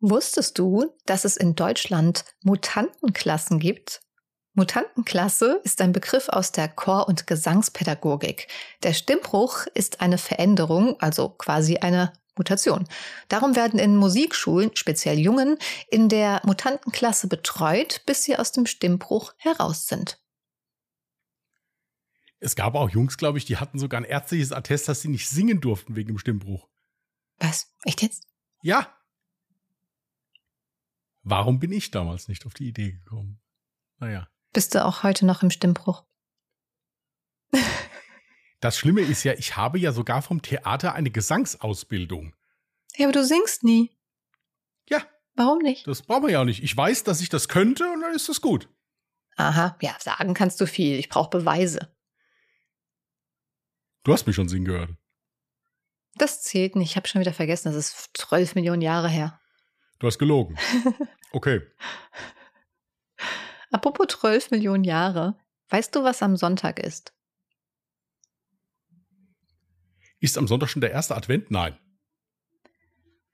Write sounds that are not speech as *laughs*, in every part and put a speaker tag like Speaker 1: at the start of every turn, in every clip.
Speaker 1: Wusstest du, dass es in Deutschland Mutantenklassen gibt? Mutantenklasse ist ein Begriff aus der Chor- und Gesangspädagogik. Der Stimmbruch ist eine Veränderung, also quasi eine Mutation. Darum werden in Musikschulen, speziell Jungen, in der Mutantenklasse betreut, bis sie aus dem Stimmbruch heraus sind.
Speaker 2: Es gab auch Jungs, glaube ich, die hatten sogar ein ärztliches Attest, dass sie nicht singen durften wegen dem Stimmbruch.
Speaker 1: Was? Echt jetzt?
Speaker 2: Ja, Warum bin ich damals nicht auf die Idee gekommen? Naja.
Speaker 1: Bist du auch heute noch im Stimmbruch?
Speaker 2: Das Schlimme ist ja, ich habe ja sogar vom Theater eine Gesangsausbildung.
Speaker 1: Ja, aber du singst nie.
Speaker 2: Ja.
Speaker 1: Warum nicht?
Speaker 2: Das brauchen wir ja auch nicht. Ich weiß, dass ich das könnte und dann ist das gut.
Speaker 1: Aha, ja, sagen kannst du viel. Ich brauche Beweise.
Speaker 2: Du hast mich schon singen gehört.
Speaker 1: Das zählt nicht. Ich habe schon wieder vergessen. Das ist zwölf Millionen Jahre her.
Speaker 2: Du hast gelogen. *laughs* Okay.
Speaker 1: Apropos 12 Millionen Jahre. Weißt du, was am Sonntag ist?
Speaker 2: Ist am Sonntag schon der erste Advent? Nein.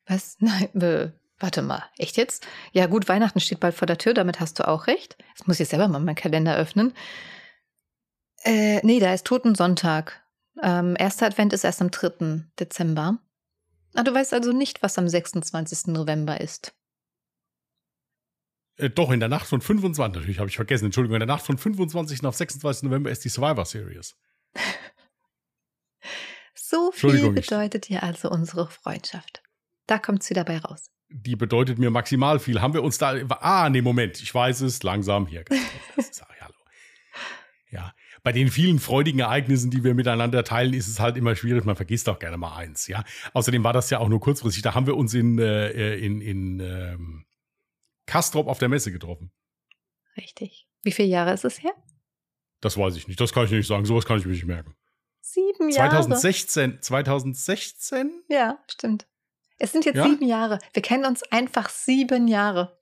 Speaker 1: Was? *laughs* Nein, äh, warte mal. Echt jetzt? Ja, gut, Weihnachten steht bald vor der Tür, damit hast du auch recht. Jetzt muss ich selber mal meinen Kalender öffnen. Äh, nee, da ist Totensonntag. Ähm, erster Advent ist erst am 3. Dezember. Ah, du weißt also nicht, was am 26. November ist.
Speaker 2: Äh, doch, in der Nacht von 25, natürlich habe ich vergessen, Entschuldigung, in der Nacht von 25. auf 26. November ist die Survivor Series. *laughs*
Speaker 1: so viel bedeutet dir also unsere Freundschaft. Da kommt sie dabei raus.
Speaker 2: Die bedeutet mir maximal viel. Haben wir uns da. Ah, nee, Moment, ich weiß es, langsam hier. Das ist, *laughs* hallo. Ja bei den vielen freudigen Ereignissen, die wir miteinander teilen, ist es halt immer schwierig. Man vergisst auch gerne mal eins, ja. Außerdem war das ja auch nur kurzfristig. Da haben wir uns in, äh, in, in ähm, Kastrop auf der Messe getroffen.
Speaker 1: Richtig. Wie viele Jahre ist es her?
Speaker 2: Das weiß ich nicht. Das kann ich nicht sagen. Sowas kann ich mir nicht merken.
Speaker 1: Sieben Jahre.
Speaker 2: 2016. 2016?
Speaker 1: Ja, stimmt. Es sind jetzt ja? sieben Jahre. Wir kennen uns einfach sieben Jahre.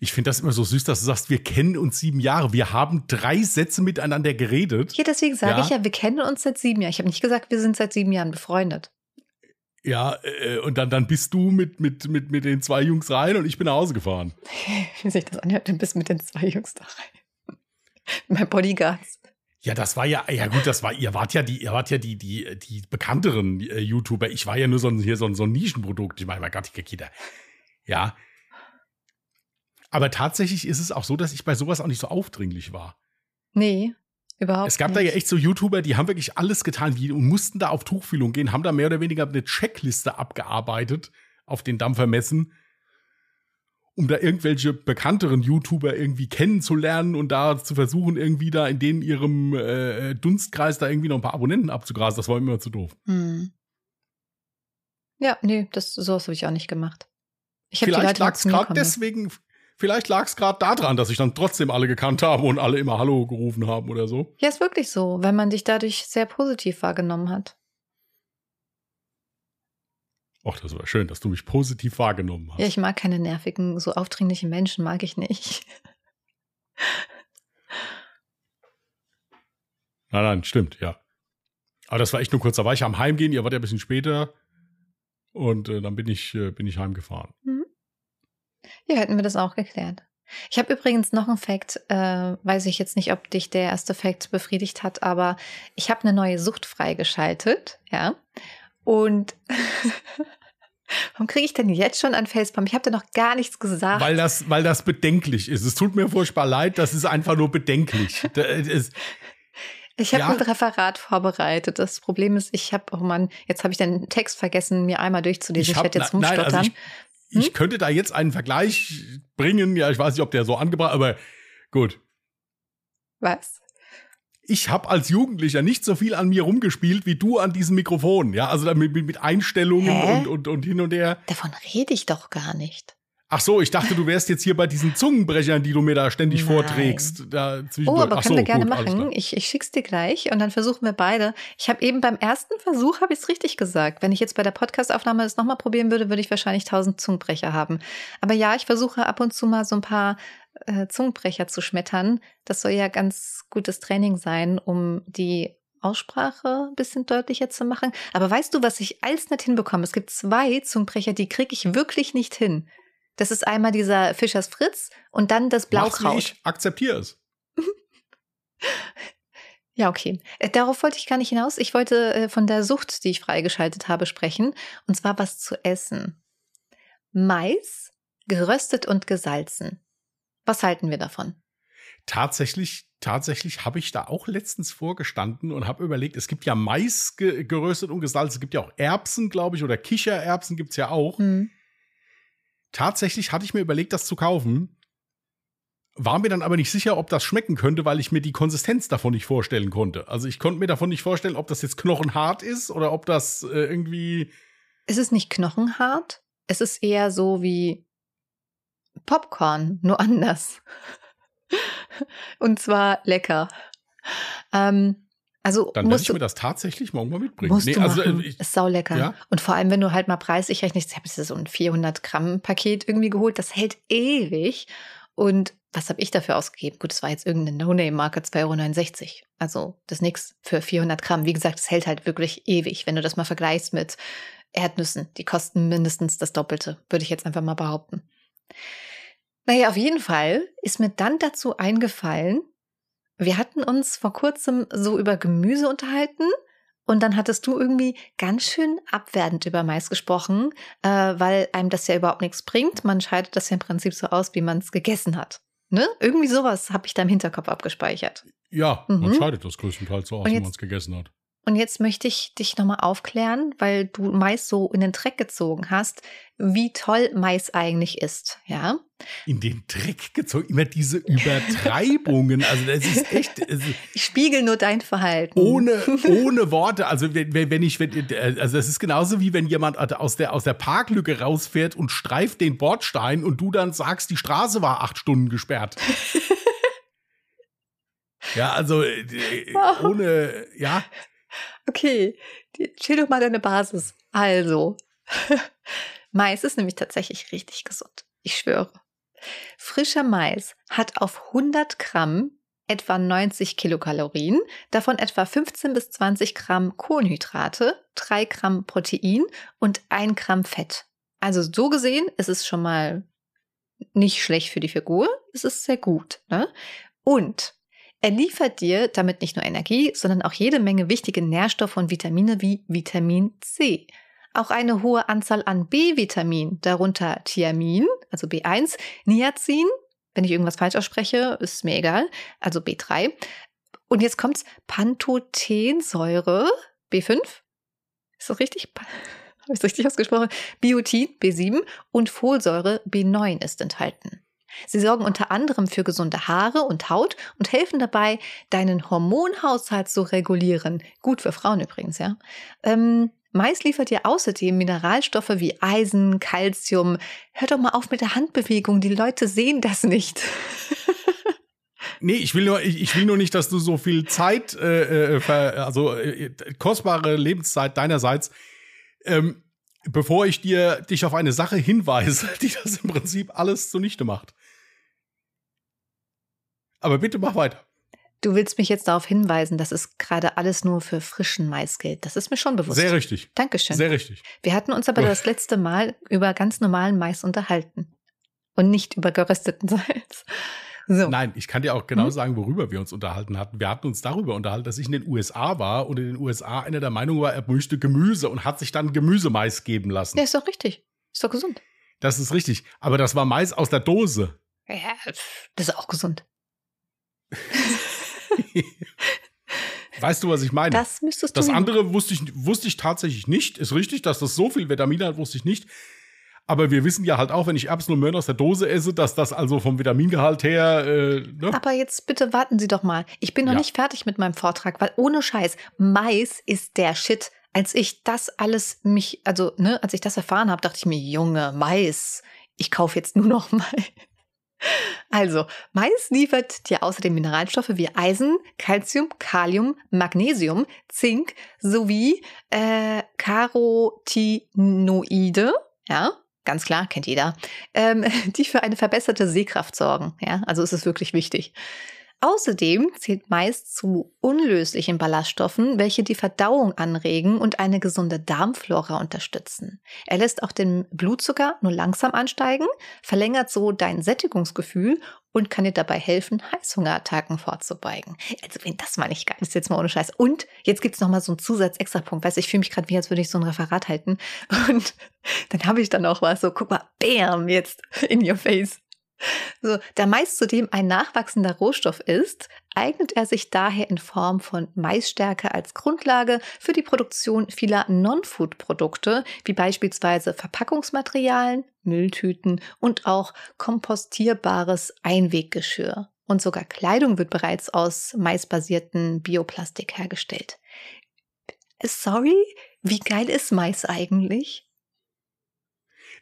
Speaker 2: Ich finde das immer so süß, dass du sagst, wir kennen uns sieben Jahre. Wir haben drei Sätze miteinander geredet.
Speaker 1: Ja, deswegen sage ja. ich ja, wir kennen uns seit sieben Jahren. Ich habe nicht gesagt, wir sind seit sieben Jahren befreundet.
Speaker 2: Ja, äh, und dann, dann bist du mit, mit, mit, mit den zwei Jungs rein und ich bin nach Hause gefahren. *laughs*
Speaker 1: Wie sich das anhört, du bist mit den zwei Jungs da rein. *laughs* mein Bodyguards.
Speaker 2: Ja, das war ja, ja gut, das war, ihr wart ja die, ihr wart ja die, die, die bekannteren äh, YouTuber. Ich war ja nur so ein, hier so ein, so ein Nischenprodukt. Ich meine, mein Gott, ich Ja, aber tatsächlich ist es auch so, dass ich bei sowas auch nicht so aufdringlich war.
Speaker 1: Nee, überhaupt
Speaker 2: Es gab
Speaker 1: nicht.
Speaker 2: da ja echt so YouTuber, die haben wirklich alles getan wie, und mussten da auf Tuchfühlung gehen, haben da mehr oder weniger eine Checkliste abgearbeitet auf den Dampfermessen, um da irgendwelche bekannteren YouTuber irgendwie kennenzulernen und da zu versuchen, irgendwie da in denen ihrem äh, Dunstkreis da irgendwie noch ein paar Abonnenten abzugrasen. Das war immer zu doof.
Speaker 1: Hm. Ja, nee, das sowas habe ich auch nicht gemacht.
Speaker 2: Ich Vielleicht lag es gerade deswegen, Vielleicht lag es gerade daran, dass ich dann trotzdem alle gekannt habe und alle immer Hallo gerufen haben oder so.
Speaker 1: Ja, ist wirklich so, wenn man dich dadurch sehr positiv wahrgenommen hat.
Speaker 2: Ach, das war schön, dass du mich positiv wahrgenommen hast.
Speaker 1: Ja, ich mag keine nervigen, so aufdringlichen Menschen, mag ich nicht. *laughs*
Speaker 2: Nein, nein, stimmt, ja. Aber das war echt nur kurz. Da war ich am Heimgehen, ihr wart ja ein bisschen später. Und äh, dann bin ich, äh, bin ich heimgefahren.
Speaker 1: Mhm. Ja, hätten wir das auch geklärt. Ich habe übrigens noch einen Fact, äh, weiß ich jetzt nicht, ob dich der erste Fact befriedigt hat, aber ich habe eine neue Sucht freigeschaltet, ja. Und *laughs* warum kriege ich denn jetzt schon ein Facepalm? Ich habe dir noch gar nichts gesagt.
Speaker 2: Weil das, weil das bedenklich ist. Es tut mir furchtbar leid, das ist einfach nur bedenklich. *laughs*
Speaker 1: ich habe ja. ein Referat vorbereitet. Das Problem ist, ich habe, oh Mann, jetzt habe ich den Text vergessen, mir einmal durchzulesen. Ich, ich werde jetzt rumstottern. Nein, also ich,
Speaker 2: hm? Ich könnte da jetzt einen Vergleich bringen. Ja, ich weiß nicht, ob der so angebracht, aber gut.
Speaker 1: Was?
Speaker 2: Ich habe als Jugendlicher nicht so viel an mir rumgespielt wie du an diesem Mikrofon. Ja, also mit, mit Einstellungen und, und, und hin und her.
Speaker 1: Davon rede ich doch gar nicht.
Speaker 2: Ach so, ich dachte, du wärst jetzt hier bei diesen Zungenbrechern, die du mir da ständig Nein. vorträgst. Da
Speaker 1: oh, aber Ach können so, wir gerne gut, machen. Ich, ich schick's dir gleich und dann versuchen wir beide. Ich habe eben beim ersten Versuch habe ich es richtig gesagt. Wenn ich jetzt bei der Podcastaufnahme das nochmal probieren würde, würde ich wahrscheinlich tausend Zungenbrecher haben. Aber ja, ich versuche ab und zu mal so ein paar äh, Zungenbrecher zu schmettern. Das soll ja ganz gutes Training sein, um die Aussprache ein bisschen deutlicher zu machen. Aber weißt du, was ich als nicht hinbekomme? Es gibt zwei Zungenbrecher, die kriege ich wirklich nicht hin. Das ist einmal dieser Fischers Fritz und dann das Blaukraut.
Speaker 2: Ich akzeptiere es. *laughs*
Speaker 1: Ja, okay. Äh, darauf wollte ich gar nicht hinaus. Ich wollte äh, von der Sucht, die ich freigeschaltet habe, sprechen. Und zwar was zu essen. Mais, geröstet und gesalzen. Was halten wir davon?
Speaker 2: Tatsächlich, tatsächlich habe ich da auch letztens vorgestanden und habe überlegt, es gibt ja Mais ge geröstet und gesalzen, es gibt ja auch Erbsen, glaube ich, oder Kichererbsen gibt es ja auch. Mhm. Tatsächlich hatte ich mir überlegt, das zu kaufen war mir dann aber nicht sicher, ob das schmecken könnte, weil ich mir die Konsistenz davon nicht vorstellen konnte. Also ich konnte mir davon nicht vorstellen, ob das jetzt knochenhart ist oder ob das äh, irgendwie.
Speaker 1: Es ist nicht knochenhart. Es ist eher so wie Popcorn, nur *laughs* anders. Und zwar lecker. Ähm, also
Speaker 2: dann werde ich mir das tatsächlich morgen mal mitbringen.
Speaker 1: Musst nee, du also, machen. Ich, ist sau lecker. Ja? Und vor allem, wenn du halt mal preislich rechnest, ich habe so ein 400 Gramm Paket irgendwie geholt, das hält ewig. Und was habe ich dafür ausgegeben? Gut, es war jetzt irgendeine No-Name-Marke, 2,69 Euro. Also das ist nichts für 400 Gramm. Wie gesagt, es hält halt wirklich ewig. Wenn du das mal vergleichst mit Erdnüssen, die kosten mindestens das Doppelte, würde ich jetzt einfach mal behaupten. Naja, auf jeden Fall ist mir dann dazu eingefallen, wir hatten uns vor kurzem so über Gemüse unterhalten und dann hattest du irgendwie ganz schön abwertend über Mais gesprochen, äh, weil einem das ja überhaupt nichts bringt. Man scheidet das ja im Prinzip so aus, wie man es gegessen hat. Ne? Irgendwie sowas habe ich da im Hinterkopf abgespeichert.
Speaker 2: Ja, mhm. man scheidet das größtenteils so aus, wenn man es gegessen hat.
Speaker 1: Und jetzt möchte ich dich nochmal aufklären, weil du Mais so in den Dreck gezogen hast, wie toll Mais eigentlich ist, ja?
Speaker 2: In den Dreck gezogen? Immer diese Übertreibungen. Also das ist echt. Also
Speaker 1: ich spiegel nur dein Verhalten.
Speaker 2: Ohne, *laughs* ohne Worte. Also wenn, wenn ich, wenn, also das ist genauso wie wenn jemand aus der, aus der Parklücke rausfährt und streift den Bordstein und du dann sagst, die Straße war acht Stunden gesperrt. *laughs* ja, also äh, ohne, ja.
Speaker 1: Okay, chill doch mal deine Basis. Also, *laughs* Mais ist nämlich tatsächlich richtig gesund. Ich schwöre. Frischer Mais hat auf 100 Gramm etwa 90 Kilokalorien, davon etwa 15 bis 20 Gramm Kohlenhydrate, 3 Gramm Protein und 1 Gramm Fett. Also so gesehen ist es schon mal nicht schlecht für die Figur, es ist sehr gut. Ne? Und er liefert dir damit nicht nur Energie, sondern auch jede Menge wichtige Nährstoffe und Vitamine wie Vitamin C. Auch eine hohe Anzahl an B-Vitamin, darunter Thiamin, also B1, Niacin, wenn ich irgendwas falsch ausspreche, ist mir egal, also B3. Und jetzt kommt's Pantothensäure, B5. Ist das richtig? *laughs* Habe ich es richtig ausgesprochen? Biotin, B7 und Folsäure, B9 ist enthalten. Sie sorgen unter anderem für gesunde Haare und Haut und helfen dabei, deinen Hormonhaushalt zu regulieren. Gut für Frauen übrigens, ja. Ähm, Mais liefert dir außerdem Mineralstoffe wie Eisen, Calcium. Hör doch mal auf mit der Handbewegung, die Leute sehen das nicht. *laughs*
Speaker 2: Nee, ich will nur, ich, ich, will nur nicht, dass du so viel Zeit, äh, äh also äh, kostbare Lebenszeit deinerseits, ähm, bevor ich dir dich auf eine Sache hinweise, *laughs* die das im Prinzip alles zunichte macht. Aber bitte mach weiter.
Speaker 1: Du willst mich jetzt darauf hinweisen, dass es gerade alles nur für frischen Mais gilt. Das ist mir schon bewusst.
Speaker 2: Sehr richtig.
Speaker 1: Dankeschön.
Speaker 2: Sehr richtig.
Speaker 1: Wir hatten uns aber das letzte Mal über ganz normalen Mais unterhalten und nicht über gerösteten *laughs* Salz.
Speaker 2: So. Nein, ich kann dir auch genau hm? sagen, worüber wir uns unterhalten hatten. Wir hatten uns darüber unterhalten, dass ich in den USA war und in den USA einer der Meinung war, er möchte Gemüse und hat sich dann Gemüsemais geben lassen.
Speaker 1: Ja, ist doch richtig. Ist doch gesund.
Speaker 2: Das ist richtig. Aber das war Mais aus der Dose.
Speaker 1: Ja, das ist auch gesund. *laughs*
Speaker 2: weißt du, was ich meine?
Speaker 1: Das müsstest du.
Speaker 2: Das andere wusste ich, wusste ich tatsächlich nicht. Ist richtig, dass das so viel Vitamine hat, wusste ich nicht. Aber wir wissen ja halt auch, wenn ich Erbsen und Möhren aus der Dose esse, dass das also vom Vitamingehalt her. Äh,
Speaker 1: ne? Aber jetzt bitte warten Sie doch mal. Ich bin noch ja. nicht fertig mit meinem Vortrag, weil ohne Scheiß, Mais ist der Shit. Als ich das alles mich, also, ne, als ich das erfahren habe, dachte ich mir, Junge, Mais, ich kaufe jetzt nur noch *laughs* Mais. Also, Mais liefert dir außerdem Mineralstoffe wie Eisen, Calcium, Kalium, Magnesium, Zink sowie äh, Carotinoide, ja, ganz klar, kennt jeder, ähm, *laughs* die für eine verbesserte Sehkraft sorgen. Ja, also ist es wirklich wichtig. Außerdem zählt Mais zu unlöslichen Ballaststoffen, welche die Verdauung anregen und eine gesunde Darmflora unterstützen. Er lässt auch den Blutzucker nur langsam ansteigen, verlängert so dein Sättigungsgefühl und kann dir dabei helfen, Heißhungerattacken vorzubeugen. Also wenn das mal nicht geil ist, jetzt mal ohne Scheiß. Und jetzt gibt's noch mal so einen Zusatz-Extra-Punkt. Weißt ich fühle mich gerade wie, als würde ich so ein Referat halten. *laughs* Und dann habe ich dann auch was so, guck mal, bam, jetzt in your face. So, da Mais zudem ein nachwachsender Rohstoff ist, eignet er sich daher in Form von Maisstärke als Grundlage für die Produktion vieler Non-Food-Produkte, wie beispielsweise Verpackungsmaterialien, Mülltüten und auch kompostierbares Einweggeschirr. Und sogar Kleidung wird bereits aus maisbasierten Bioplastik hergestellt. Sorry, wie geil ist Mais eigentlich?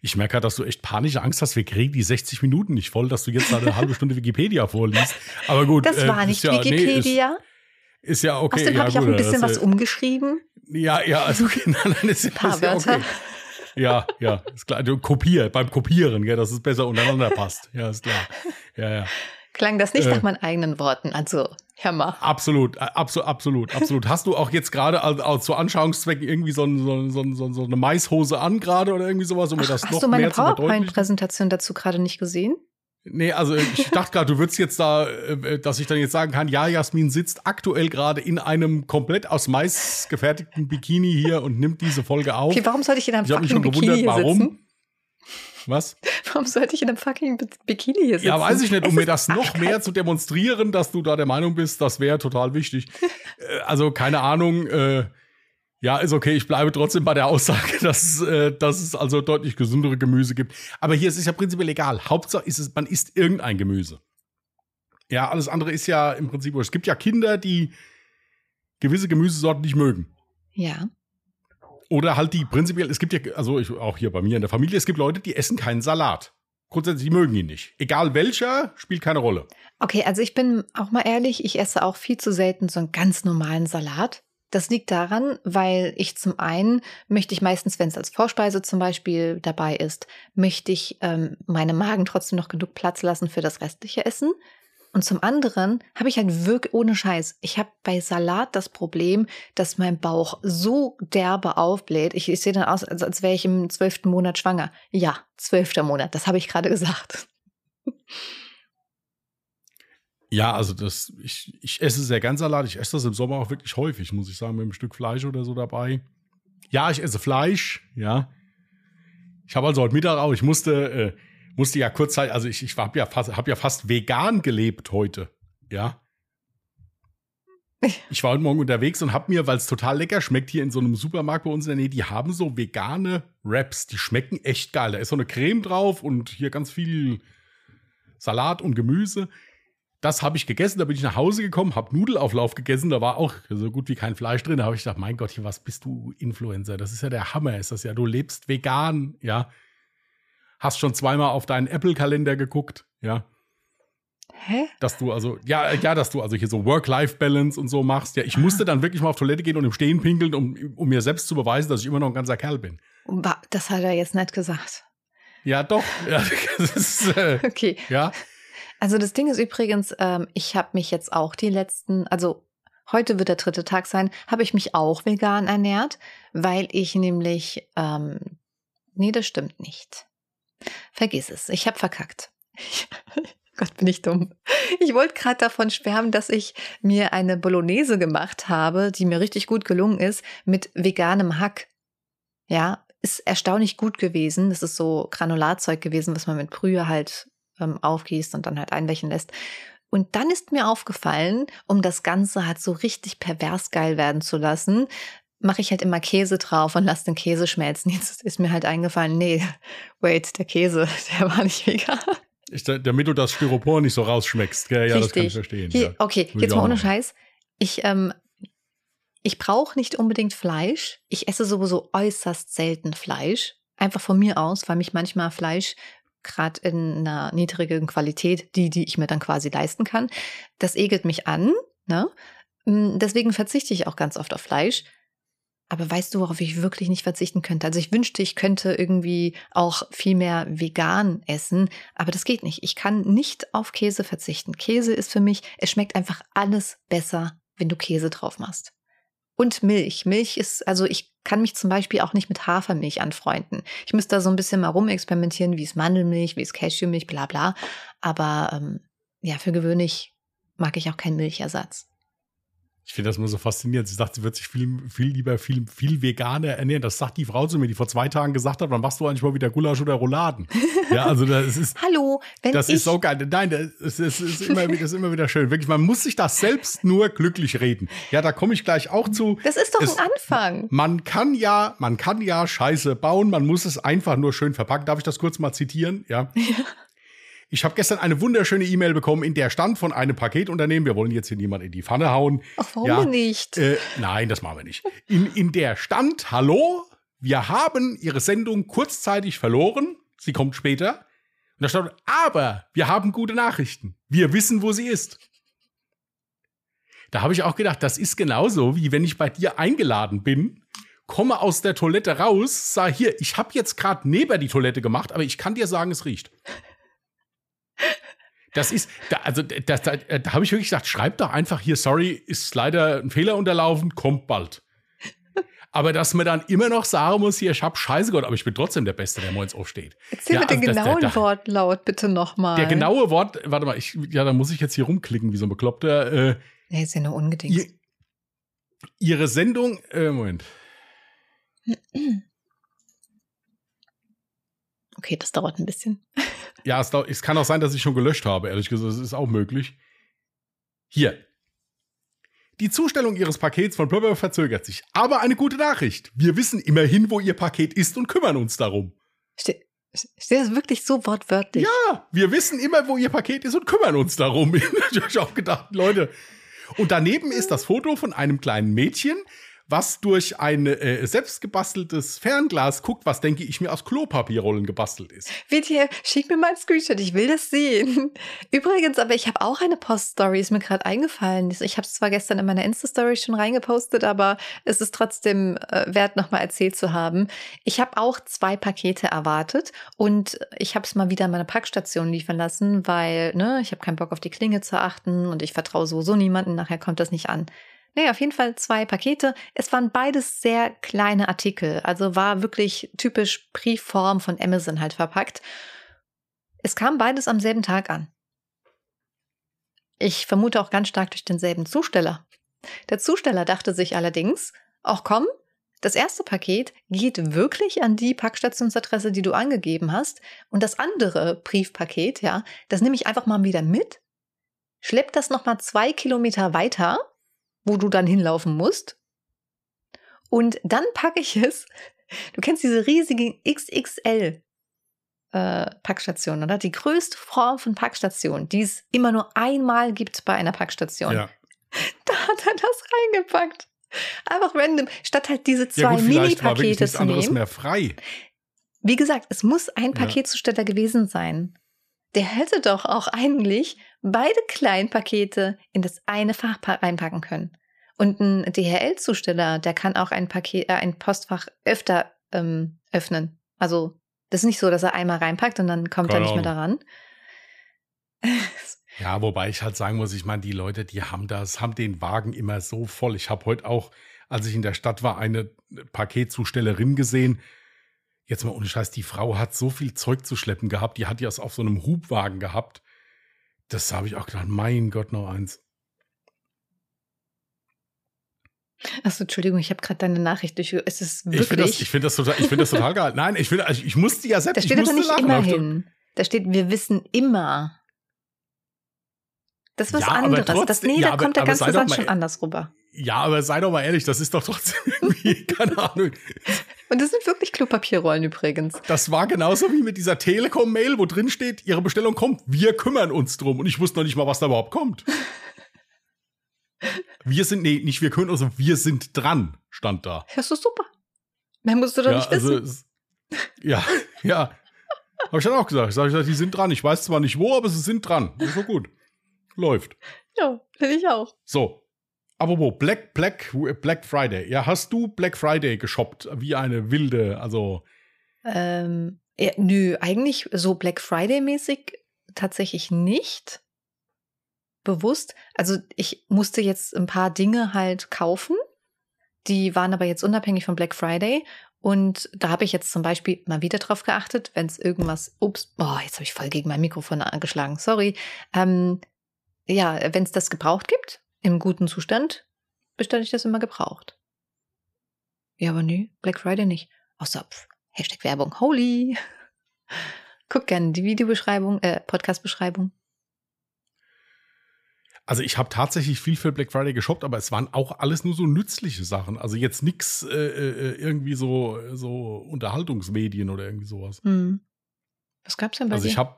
Speaker 2: Ich merke gerade, dass du echt panische Angst hast. Wir kriegen die 60 Minuten nicht voll, dass du jetzt eine halbe Stunde Wikipedia vorliest. Aber gut.
Speaker 1: Das war äh, nicht ja, Wikipedia.
Speaker 2: Nee, ist, ist, ja okay.
Speaker 1: Außerdem
Speaker 2: ja,
Speaker 1: habe ich auch ein bisschen was umgeschrieben.
Speaker 2: Ja, ja, also okay, nein, nein, ist,
Speaker 1: ein paar ist ja okay.
Speaker 2: Ja, ja, *laughs* ist klar. Du kopier, beim Kopieren, gell, dass es besser untereinander passt. Ja, ist klar. Ja, ja.
Speaker 1: Klang das nicht äh, nach meinen eigenen Worten, also Hammer.
Speaker 2: Absolut, absolut, absolut, absolut. Hast du auch jetzt gerade also, zu Anschauungszwecken irgendwie so, so, so, so, eine Maishose an gerade oder irgendwie sowas, um Ach, mir das noch
Speaker 1: Hast du meine PowerPoint-Präsentation dazu gerade nicht gesehen?
Speaker 2: Nee, also ich dachte gerade, du würdest jetzt da, äh, dass ich dann jetzt sagen kann, ja, Jasmin sitzt aktuell gerade in einem komplett aus Mais gefertigten Bikini hier und nimmt diese Folge auf.
Speaker 1: Okay, warum sollte ich in einem ich fucking Bikini gewundert, warum? sitzen?
Speaker 2: Was?
Speaker 1: Warum sollte ich in einem fucking Bikini hier sitzen?
Speaker 2: Ja, weiß ich nicht, um mir das noch mehr zu demonstrieren, dass du da der Meinung bist, das wäre total wichtig. *laughs* Äh, also, keine Ahnung, äh, ja, ist okay, ich bleibe trotzdem bei der Aussage, *laughs* dass, äh, dass es also deutlich gesündere Gemüse gibt. Aber hier ist es ja prinzipiell egal. Hauptsache ist es, man isst irgendein Gemüse. Ja, alles andere ist ja im Prinzip, es gibt ja Kinder, die gewisse Gemüsesorten nicht mögen.
Speaker 1: Ja.
Speaker 2: Oder halt die prinzipiell, es gibt ja, also ich, auch hier bei mir in der Familie, es gibt Leute, die essen keinen Salat. Grundsätzlich, die mögen ihn nicht. Egal welcher, spielt keine Rolle.
Speaker 1: Okay, also ich bin auch mal ehrlich, ich esse auch viel zu selten so einen ganz normalen Salat. Das liegt daran, weil ich zum einen möchte ich meistens, wenn es als Vorspeise zum Beispiel dabei ist, möchte ich ähm, meinem Magen trotzdem noch genug Platz lassen für das restliche Essen. Und zum anderen habe ich halt wirklich ohne Scheiß. Ich habe bei Salat das Problem, dass mein Bauch so derbe aufbläht. Ich, ich sehe dann aus, als, als wäre ich im zwölften Monat schwanger. Ja, zwölfter Monat, das habe ich gerade *laughs* gesagt.
Speaker 2: Ja, also das, ich, ich esse sehr gern Salat. Ich esse das im Sommer auch wirklich häufig, muss ich sagen, mit einem Stück Fleisch oder so dabei. Ja, ich esse Fleisch, ja. Ich habe also heute Mittag auch, ich musste, äh, musste ja kurz Zeit, also ich, ich habe ja, fast, hab ja fast vegan gelebt heute. Ja. Ich war heute Morgen unterwegs und habe mir, weil es total lecker schmeckt, hier in so einem Supermarkt bei uns in der Nähe, die haben so vegane Wraps. Die schmecken echt geil. Da ist so eine Creme drauf und hier ganz viel Salat und Gemüse. Das habe ich gegessen, da bin ich nach Hause gekommen, habe Nudelauflauf gegessen, da war auch so gut wie kein Fleisch drin. Da habe ich gedacht, mein Gott, was bist du Influencer? Das ist ja der Hammer, ist das ja. Du lebst vegan, ja hast schon zweimal auf deinen Apple-Kalender geguckt, ja.
Speaker 1: Hä?
Speaker 2: Dass du also, ja, ja, dass du also hier so Work-Life-Balance und so machst. Ja, ich ah. musste dann wirklich mal auf Toilette gehen und im Stehen pinkeln, um, um mir selbst zu beweisen, dass ich immer noch ein ganzer Kerl bin.
Speaker 1: Das hat er jetzt nicht gesagt.
Speaker 2: Ja, doch. *laughs* Ja,
Speaker 1: ist, äh, okay.
Speaker 2: Ja.
Speaker 1: Also das Ding ist übrigens, ähm, ich habe mich jetzt auch die letzten, also heute wird der dritte Tag sein, habe ich mich auch vegan ernährt, weil ich nämlich, ähm, nee, das stimmt nicht. Vergiss es, ich habe verkackt. *laughs* Gott, bin ich dumm. Ich wollte gerade davon schwärmen, dass ich mir eine Bolognese gemacht habe, die mir richtig gut gelungen ist, mit veganem Hack. Ja, ist erstaunlich gut gewesen. Das ist so Granularzeug gewesen, was man mit Brühe halt ähm, aufgießt und dann halt einwächen lässt. Und dann ist mir aufgefallen, um das Ganze halt so richtig pervers geil werden zu lassen, mache ich halt immer Käse drauf und lasse den Käse schmelzen. *laughs* Jetzt ist mir halt eingefallen, nee, wait, der Käse, *laughs* der war nicht vegan.
Speaker 2: Ich, damit du das Styropor nicht so rausschmeckst. Ja, ja das kann ich verstehen.
Speaker 1: Hier,
Speaker 2: ja.
Speaker 1: Okay, jetzt mal ohne Scheiß. Ich, ähm, ich brauche nicht unbedingt Fleisch. Ich esse sowieso äußerst selten Fleisch. Einfach von mir aus, weil mich manchmal Fleisch gerade in einer niedrigen Qualität, die, die ich mir dann quasi leisten kann, das egelt mich an. Ne? Hm, deswegen verzichte ich auch ganz oft auf Fleisch. Aber weißt du, worauf ich wirklich nicht verzichten könnte? Also ich wünschte, ich könnte irgendwie auch viel mehr vegan essen, aber das geht nicht. Ich kann nicht auf Käse verzichten. Käse ist für mich, es schmeckt einfach alles besser, wenn du Käse drauf machst. Und Milch. Milch ist, also ich kann mich zum Beispiel auch nicht mit Hafermilch anfreunden. Ich müsste da so ein bisschen mal rumexperimentieren, wie ist Mandelmilch, wie ist Cashewmilch, bla bla. Aber ähm, ja, für gewöhnlich mag ich auch keinen Milchersatz.
Speaker 2: Ich finde das nur so faszinierend. Sie sagt, sie wird sich viel, viel lieber, viel, viel veganer ernähren. Das sagt die Frau zu mir, die vor zwei Tagen gesagt hat, wann machst du eigentlich mal wieder Gulasch oder Rouladen? *laughs* Ja, also das ist.
Speaker 1: Hallo, wenn
Speaker 2: Das ist so geil. Nein, das ist, das ist, immer, *laughs* das ist immer wieder schön. Wirklich, man muss sich das selbst nur glücklich reden. Ja, da komme ich gleich auch zu.
Speaker 1: Das ist doch
Speaker 2: Es-
Speaker 1: ein Anfang.
Speaker 2: Man kann ja, man kann ja Scheiße bauen, man muss es einfach nur schön verpacken. Darf ich das kurz mal zitieren? Ja. Ich habe gestern eine wunderschöne E-Mail bekommen, in der stand von einem Paketunternehmen, wir wollen jetzt hier niemand in die Pfanne hauen.
Speaker 1: Ach, warum
Speaker 2: Ja,
Speaker 1: nicht?
Speaker 2: Äh, nein, das machen wir nicht. In, in der stand, hallo, wir haben Ihre Sendung kurzzeitig verloren. Sie kommt später. Und da stand, aber wir haben gute Nachrichten. Wir wissen, wo sie ist. Da habe ich auch gedacht, das ist genauso, wie wenn ich bei dir eingeladen bin, komme aus der Toilette raus, sag hier, ich habe jetzt gerade neben die Toilette gemacht, aber ich kann dir sagen, es riecht. Das ist, da, also da, da, da habe ich wirklich gedacht, schreib doch einfach hier, sorry, ist leider ein Fehler unterlaufen, kommt bald. Aber dass man dann immer noch sagen muss, hier, ich hab Scheiße Gott, aber ich bin trotzdem der Beste, der morgens aufsteht.
Speaker 1: Erzähl
Speaker 2: ja,
Speaker 1: mir den
Speaker 2: also das-
Speaker 1: genauen
Speaker 2: da- da-
Speaker 1: Wortlaut bitte nochmal.
Speaker 2: Der genaue Wort, warte mal, ich, ja, da muss ich jetzt hier rumklicken, wie so ein Bekloppter. Äh,
Speaker 1: Nee, ist ja nur ungedingt.
Speaker 2: ihr, ihre Sendung, äh, Moment. *clears throat*
Speaker 1: Okay, das dauert ein bisschen.
Speaker 2: Ja, es, es kann auch sein, dass ich schon gelöscht habe, ehrlich gesagt, das ist auch möglich. Hier. Die Zustellung Ihres Pakets von Blubber verzögert sich. Aber eine gute Nachricht. Wir wissen immerhin, wo Ihr Paket ist und kümmern uns darum.
Speaker 1: Ste steht das wirklich so wortwörtlich?
Speaker 2: Ja, wir wissen immer, wo Ihr Paket ist und kümmern uns darum. *laughs* ich habe auch gedacht, Leute. Und daneben ist das Foto von einem kleinen Mädchen, was durch ein äh, selbstgebasteltes Fernglas guckt, was, denke ich, mir aus Klopapierrollen gebastelt ist.
Speaker 1: WTF, schick mir mal ein Screenshot, ich will das sehen. *laughs* Übrigens, aber ich habe auch eine Post-Story, ist mir gerade eingefallen. Ich habe es zwar gestern in meiner Insta-Story schon reingepostet, aber es ist trotzdem äh, wert, nochmal erzählt zu haben. Ich habe auch zwei Pakete erwartet und ich habe es mal wieder an meine Packstation liefern lassen, weil ne, ich habe keinen Bock auf die Klinge zu achten und ich vertraue sowieso niemanden, nachher kommt das nicht an. Nee, auf jeden Fall zwei Pakete. Es waren beides sehr kleine Artikel, also war wirklich typisch Briefform von Amazon halt verpackt. Es kam beides am selben Tag an. Ich vermute auch ganz stark durch denselben Zusteller. Der Zusteller dachte sich allerdings, auch komm, das erste Paket geht wirklich an die Packstationsadresse, die du angegeben hast. Und das andere Briefpaket, ja, das nehme ich einfach mal wieder mit, schlepp das nochmal zwei Kilometer weiter, wo du dann hinlaufen musst. Und dann packe ich es. Du kennst diese riesigen XXL äh, Packstationen, oder? Die größte Form von Packstation, die es immer nur einmal gibt bei einer Packstation.
Speaker 2: Ja. *laughs*
Speaker 1: Da hat er das reingepackt. Einfach random. Statt halt diese
Speaker 2: Ja
Speaker 1: zwei
Speaker 2: wirklich
Speaker 1: Mini-Pakete zu nehmen.
Speaker 2: mehr frei.
Speaker 1: Wie gesagt, es muss ein
Speaker 2: Ja.
Speaker 1: Paketzusteller gewesen sein. Der hätte doch auch eigentlich beide kleinen Pakete in das eine Fach pa- reinpacken können. Und ein DHL-Zusteller, der kann auch ein Paket, äh, ein Postfach öfter ähm, öffnen. Also das ist nicht so, dass er einmal reinpackt und dann kommt er
Speaker 2: Keine
Speaker 1: nicht mehr daran. *laughs*
Speaker 2: Ja, wobei ich halt sagen muss, ich meine, die Leute, die haben das, haben den Wagen immer so voll. Ich habe heute auch, als ich in der Stadt war, eine Paketzustellerin gesehen. Jetzt mal ohne Scheiß, die Frau hat so viel Zeug zu schleppen gehabt. Die hat ja es auf so einem Hubwagen gehabt. Das habe ich auch gedacht, mein Gott, noch eins.
Speaker 1: Achso, Entschuldigung, ich habe gerade deine Nachricht durch. Es ist
Speaker 2: Ich finde das,
Speaker 1: wirklich.
Speaker 2: ich find das total, ich finde das total geil. Nein, ich finde, also ich musste ja selbst,
Speaker 1: da
Speaker 2: ich
Speaker 1: steht aber nicht
Speaker 2: lachen. Ich
Speaker 1: immerhin. Da steht, wir wissen immer. Das ist was
Speaker 2: Ja,
Speaker 1: anderes. das,
Speaker 2: trotzdem-
Speaker 1: nee,
Speaker 2: ja,
Speaker 1: da
Speaker 2: aber-
Speaker 1: kommt der ganze Satz
Speaker 2: mal-
Speaker 1: schon anders rüber.
Speaker 2: Ja, aber sei doch mal ehrlich, das ist doch trotzdem *laughs* irgendwie, keine Ahnung.
Speaker 1: Und das sind wirklich Klopapierrollen übrigens.
Speaker 2: Das war genauso wie mit dieser Telekom-Mail, wo drin steht, Ihre Bestellung kommt, wir kümmern uns drum. Und ich wusste noch nicht mal, was da überhaupt kommt. *laughs* Wir sind, nee, nicht wir kümmern uns, sondern wir sind dran, stand da.
Speaker 1: Das ist super. Mehr musst du doch
Speaker 2: ja,
Speaker 1: nicht wissen.
Speaker 2: also, ja, *laughs* ja. Habe ich dann auch gesagt. Ich sage, die sind dran. Ich weiß zwar nicht wo, aber sie sind dran. Ist so gut. Läuft.
Speaker 1: ja, finde ich auch.
Speaker 2: So. Wo? Black, Black, Black Friday. Ja, hast du Black Friday geshoppt? Wie eine wilde, also.
Speaker 1: Ähm, ja, nö, eigentlich so Black Friday-mäßig tatsächlich nicht. Bewusst. Also ich musste jetzt ein paar Dinge halt kaufen. Die waren aber jetzt unabhängig von Black Friday. Und da habe ich jetzt zum Beispiel mal wieder drauf geachtet, wenn es irgendwas, ups, boah, jetzt habe ich voll gegen mein Mikrofon angeschlagen, sorry. Ähm, ja, wenn es das gebraucht gibt, im guten Zustand, bestelle ich das immer gebraucht. Ja, aber nee, Black Friday nicht. Außer pf, Hashtag Werbung, holy. *laughs* Guck gerne die Videobeschreibung, äh, Podcast-Beschreibung.
Speaker 2: Also ich habe tatsächlich viel für Black Friday geshoppt, aber es waren auch alles nur so nützliche Sachen. Also jetzt nichts äh, äh, irgendwie so, so Unterhaltungsmedien oder irgendwie sowas.
Speaker 1: Hm. Was gab's denn bei
Speaker 2: also
Speaker 1: dir?
Speaker 2: ich habe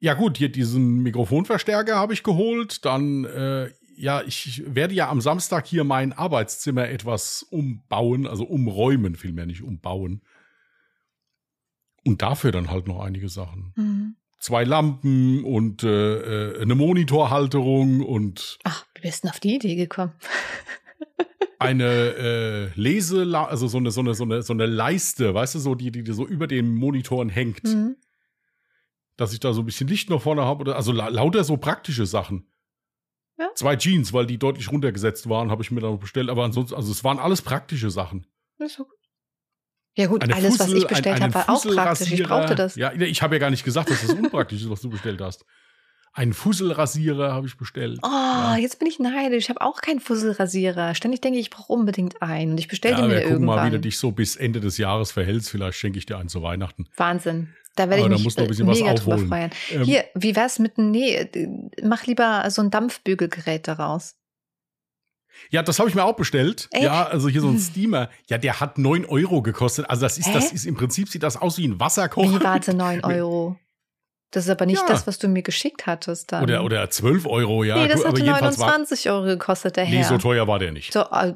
Speaker 2: ja gut, hier diesen Mikrofonverstärker habe ich geholt. Dann äh, ja, ich werde ja am Samstag hier mein Arbeitszimmer etwas umbauen, also umräumen, vielmehr nicht umbauen. Und dafür dann halt noch einige Sachen.
Speaker 1: Mhm.
Speaker 2: Zwei Lampen und äh, äh eine Monitorhalterung und
Speaker 1: Ach, wie bist du denn auf die Idee gekommen? *laughs*
Speaker 2: eine äh, Lese, also so eine, so eine, so eine, so eine Leiste, weißt du, so die, die so über den Monitoren hängt,
Speaker 1: Mhm.
Speaker 2: Dass ich da so ein bisschen Licht noch vorne habe oder also la lauter so praktische Sachen.
Speaker 1: Ja.
Speaker 2: Zwei Jeans, weil die deutlich runtergesetzt waren, habe ich mir dann noch bestellt, aber ansonsten, also es waren alles praktische Sachen.
Speaker 1: Ist so gut. Ja gut,
Speaker 2: Eine
Speaker 1: alles, was
Speaker 2: Fussel-
Speaker 1: ich bestellt habe, war auch praktisch. Ich brauchte das.
Speaker 2: Ja, ich habe ja gar nicht gesagt, dass das unpraktisch ist, was du bestellt hast. Einen Fusselrasierer habe ich bestellt.
Speaker 1: Oh,
Speaker 2: Ja.
Speaker 1: jetzt bin ich neidisch. Ich habe auch keinen Fusselrasierer. Ständig denke ich, ich brauche unbedingt einen. Und ich bestelle
Speaker 2: Ja,
Speaker 1: den
Speaker 2: wir
Speaker 1: mir
Speaker 2: gucken mal, wie du
Speaker 1: irgendwann.
Speaker 2: dich so bis Ende des Jahres verhältst. Vielleicht schenke ich dir einen zu Weihnachten.
Speaker 1: Wahnsinn. Da werde ich mich
Speaker 2: musst ein
Speaker 1: äh, mega drüber freuen.
Speaker 2: Ähm,
Speaker 1: Hier, wie wär's mit einem, nee, mach lieber so ein Dampfbügelgerät daraus.
Speaker 2: Ja, das habe ich mir auch bestellt.
Speaker 1: Echt?
Speaker 2: Ja, also hier so ein
Speaker 1: Hm.
Speaker 2: Steamer. Ja, der hat 9 Euro gekostet. Also das ist,
Speaker 1: Hä?
Speaker 2: das ist im Prinzip sieht das aus wie ein Wasserkocher.
Speaker 1: Wie, warte, 9 *laughs* Euro? Das ist aber nicht
Speaker 2: Ja.
Speaker 1: das, was du mir geschickt hattest dann.
Speaker 2: Oder, oder 12 Euro, ja.
Speaker 1: nee, das hatte
Speaker 2: jedenfalls war.
Speaker 1: 29 Euro gekostet, der
Speaker 2: Nee,
Speaker 1: Herr.
Speaker 2: so teuer war der nicht.
Speaker 1: So, äh,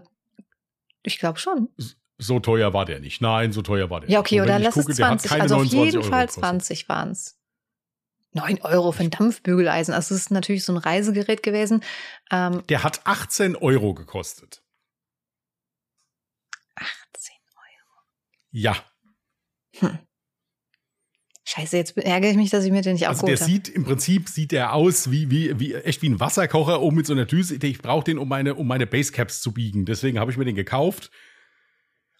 Speaker 1: ich glaube schon.
Speaker 2: So teuer war der nicht. Nein, so teuer war der
Speaker 1: Ja,
Speaker 2: nicht.
Speaker 1: okay,
Speaker 2: Und wenn
Speaker 1: oder lass
Speaker 2: gucke,
Speaker 1: es
Speaker 2: der hat
Speaker 1: 20.
Speaker 2: keine
Speaker 1: Also auf
Speaker 2: 29
Speaker 1: jeden
Speaker 2: Euro
Speaker 1: Fall
Speaker 2: gekostet.
Speaker 1: 20 waren es. 9 Euro für ein Dampfbügeleisen. Also es ist natürlich so ein Reisegerät gewesen. Ähm,
Speaker 2: Der hat 18 Euro gekostet.
Speaker 1: 18
Speaker 2: Ja.
Speaker 1: Hm. Scheiße, jetzt ärgere ich mich, dass ich mir den nicht
Speaker 2: Also der sieht im Prinzip sieht der aus wie, wie, wie echt wie ein Wasserkocher oben mit so einer Düse. Ich brauche den, um meine, um meine Basecaps zu biegen. Deswegen habe ich mir den gekauft,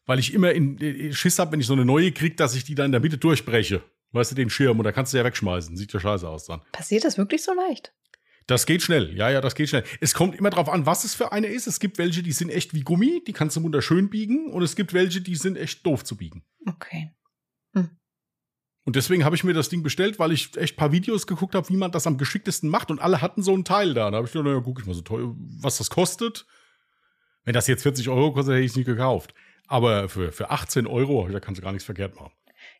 Speaker 2: weil ich immer in äh, Schiss habe, wenn ich so eine neue kriege, dass ich die dann in der Mitte durchbreche. Weißt du, den Schirm und da kannst du ja wegschmeißen. Sieht ja scheiße aus dann.
Speaker 1: Passiert das wirklich so leicht?
Speaker 2: Das geht schnell. Ja, ja, das geht schnell. Es kommt immer drauf an, was es für eine ist. Es gibt welche, die sind echt wie Gummi, die kannst du wunderschön biegen. Und es gibt welche, die sind echt doof zu biegen.
Speaker 1: Okay.
Speaker 2: Und deswegen habe ich mir das Ding bestellt, weil ich echt ein paar Videos geguckt habe, wie man das am geschicktesten macht. Und alle hatten so ein Teil da. Da habe ich gedacht, naja, guck ich mal so teuer, was das kostet. Wenn das jetzt 40 Euro kostet, hätte ich es nicht gekauft. Aber für, für 18 Euro, da kannst du gar nichts verkehrt machen.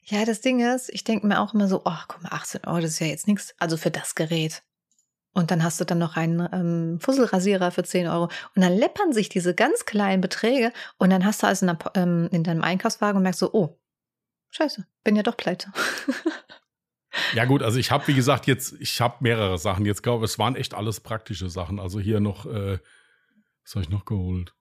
Speaker 1: Ja, das Ding ist, ich denke mir auch immer so, ach, guck mal, 18 Euro, das ist ja jetzt nichts. Also für das Gerät. Und dann hast du dann noch einen ähm, Fusselrasierer für 10 Euro. Und dann läppern sich diese ganz kleinen Beträge. Und dann hast du also in, der, ähm, in deinem Einkaufswagen und merkst so, oh, scheiße, bin ja doch pleite.
Speaker 2: Ja gut, also ich habe, wie gesagt, jetzt, ich habe mehrere Sachen. Jetzt glaube ich, es waren echt alles praktische Sachen. Also hier noch, äh, was habe ich noch geholt?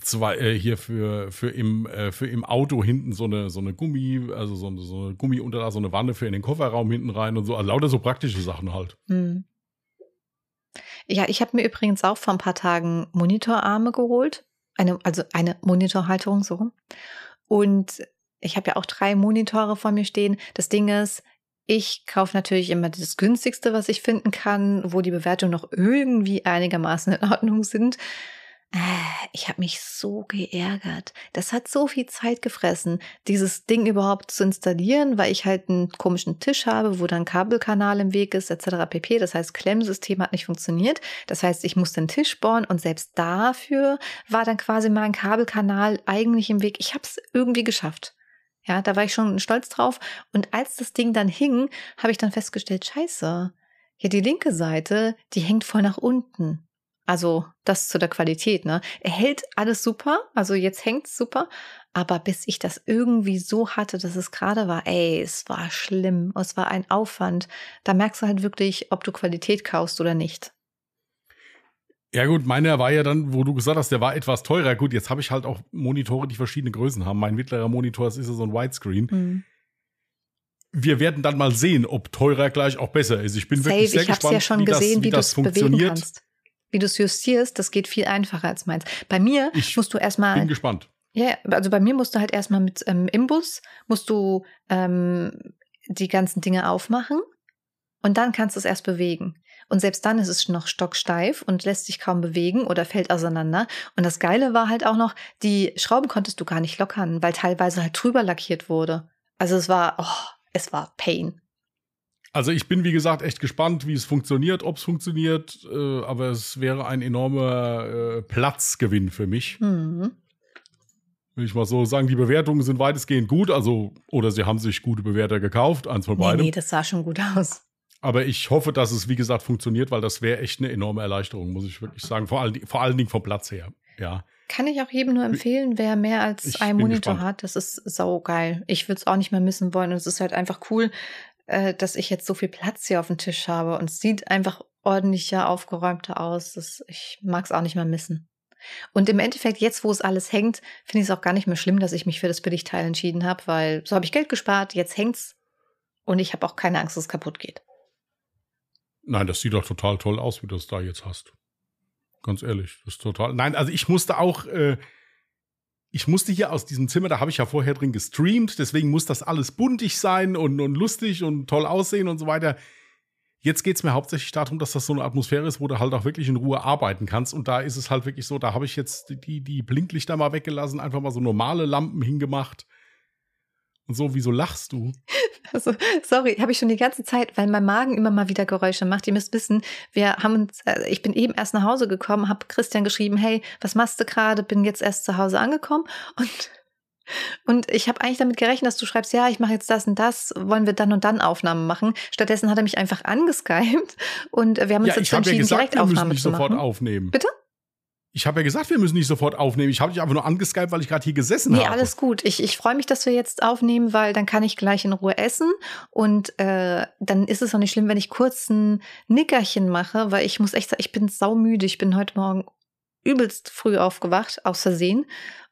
Speaker 2: Zwei, äh, hier für, für, im, äh, für im Auto hinten so eine, so eine Gummi, also so eine, so eine Gummiunterlage, so eine Wanne für in den Kofferraum hinten rein und so. Also lauter so praktische Sachen halt.
Speaker 1: Hm. Ja, ich habe mir übrigens auch vor ein paar Tagen Monitorarme geholt. Eine, also eine Monitorhalterung so rum. Und ich habe ja auch drei Monitore vor mir stehen. Das Ding ist, ich kaufe natürlich immer das günstigste, was ich finden kann, wo die Bewertungen noch irgendwie einigermaßen in Ordnung sind. Ich habe mich so geärgert. Das hat so viel Zeit gefressen, dieses Ding überhaupt zu installieren, weil ich halt einen komischen Tisch habe, wo dann Kabelkanal im Weg ist, etc. pp. Das heißt, Klemmsystem hat nicht funktioniert. Das heißt, ich musste den Tisch bohren und selbst dafür war dann quasi mein Kabelkanal eigentlich im Weg. Ich habe es irgendwie geschafft. Ja, da war ich schon stolz drauf. Und als das Ding dann hing, habe ich dann festgestellt, scheiße, ja, die linke Seite, die hängt voll nach unten. Also das zu der Qualität, ne? Er hält alles super, also jetzt hängt's super, aber bis ich das irgendwie so hatte, dass es gerade war, ey, es war schlimm, es war ein Aufwand. Da merkst du halt wirklich, ob du Qualität kaufst oder nicht.
Speaker 2: Ja gut, meiner war ja dann, wo du gesagt hast, der war etwas teurer. Gut, jetzt habe ich halt auch Monitore, die verschiedene Größen haben. Mein mittlerer Monitor ist ja so ein Widescreen. Mhm. Wir werden dann mal sehen, ob teurer gleich auch besser ist. Ich bin
Speaker 1: Safe,
Speaker 2: wirklich sehr
Speaker 1: ich gespannt,
Speaker 2: ja schon
Speaker 1: wie
Speaker 2: gesehen,
Speaker 1: das, wie das funktioniert. Wie du es justierst, das geht viel einfacher als meins. Bei mir
Speaker 2: ich
Speaker 1: musst du erstmal.
Speaker 2: Bin gespannt.
Speaker 1: Ja, also bei mir musst du halt erstmal mit ähm, Imbus, musst du ähm, die ganzen Dinge aufmachen und dann kannst du es erst bewegen. Und selbst dann ist es noch stocksteif und lässt sich kaum bewegen oder fällt auseinander. Und das Geile war halt auch noch, die Schrauben konntest du gar nicht lockern, weil teilweise halt drüber lackiert wurde. Also es war, oh, es war Pain.
Speaker 2: Also ich bin, wie gesagt, echt gespannt, wie es funktioniert, ob es funktioniert. Äh, aber es wäre ein enormer äh, Platzgewinn für mich. Mhm. Will ich mal so sagen, die Bewertungen sind weitestgehend gut. Also, oder sie haben sich gute Bewerter gekauft, eins von beiden.
Speaker 1: Nee, nee, das sah schon gut aus.
Speaker 2: Aber ich hoffe, dass es, wie gesagt, funktioniert, weil das wäre echt eine enorme Erleichterung, muss ich wirklich sagen. Vor, all, vor allen Dingen vom Platz her. Ja.
Speaker 1: Kann ich auch jedem nur empfehlen, wer mehr als ich einen Monitor gespannt. hat. Das ist saugeil. Ich würde es auch nicht mehr missen wollen. Und es ist halt einfach cool, äh, dass ich jetzt so viel Platz hier auf dem Tisch habe. Und es sieht einfach ordentlicher, aufgeräumter aus. Das, ich mag es auch nicht mehr missen. Und im Endeffekt, jetzt wo es alles hängt, finde ich es auch gar nicht mehr schlimm, dass ich mich für das Billigteil entschieden habe, weil so habe ich Geld gespart, jetzt hängt's und ich habe auch keine Angst, dass es kaputt geht.
Speaker 2: Nein, das sieht doch total toll aus, wie du das da jetzt hast. Ganz ehrlich, das ist total. Nein, also ich musste auch, äh, ich musste hier aus diesem Zimmer, da habe ich ja vorher drin gestreamt, deswegen muss das alles buntig sein und, und lustig und toll aussehen und so weiter. Jetzt geht es mir hauptsächlich darum, dass das so eine Atmosphäre ist, wo du halt auch wirklich in Ruhe arbeiten kannst. Und da ist es halt wirklich so, da habe ich jetzt die, die Blinklichter mal weggelassen, einfach mal so normale Lampen hingemacht. Und so, wieso lachst du? *laughs*
Speaker 1: Also, sorry, habe ich schon die ganze Zeit, weil mein Magen immer mal wieder Geräusche macht. Ihr müsst wissen, wir haben uns, äh, ich bin eben erst nach Hause gekommen, habe Christian geschrieben, hey, was machst du gerade? Bin jetzt erst zu Hause angekommen und und ich habe eigentlich damit gerechnet, dass du schreibst, ja, ich mache jetzt das und das, wollen wir dann und dann Aufnahmen machen. Stattdessen hat er mich einfach angeskypt und wir haben uns
Speaker 2: ja,
Speaker 1: dazu entschieden,
Speaker 2: gesagt,
Speaker 1: direkt Aufnahme
Speaker 2: zu machen. sofort aufnehmen.
Speaker 1: Bitte?
Speaker 2: Ich habe ja gesagt, wir müssen nicht sofort aufnehmen. Ich habe dich einfach nur angeskypt, weil ich gerade hier gesessen
Speaker 1: nee,
Speaker 2: habe.
Speaker 1: Nee, alles gut. Ich, ich freue mich, dass wir jetzt aufnehmen, weil dann kann ich gleich in Ruhe essen. Und äh, dann ist es auch nicht schlimm, wenn ich kurz ein Nickerchen mache, weil ich muss echt sagen, ich bin saumüde. Ich bin heute Morgen übelst früh aufgewacht, aus Versehen.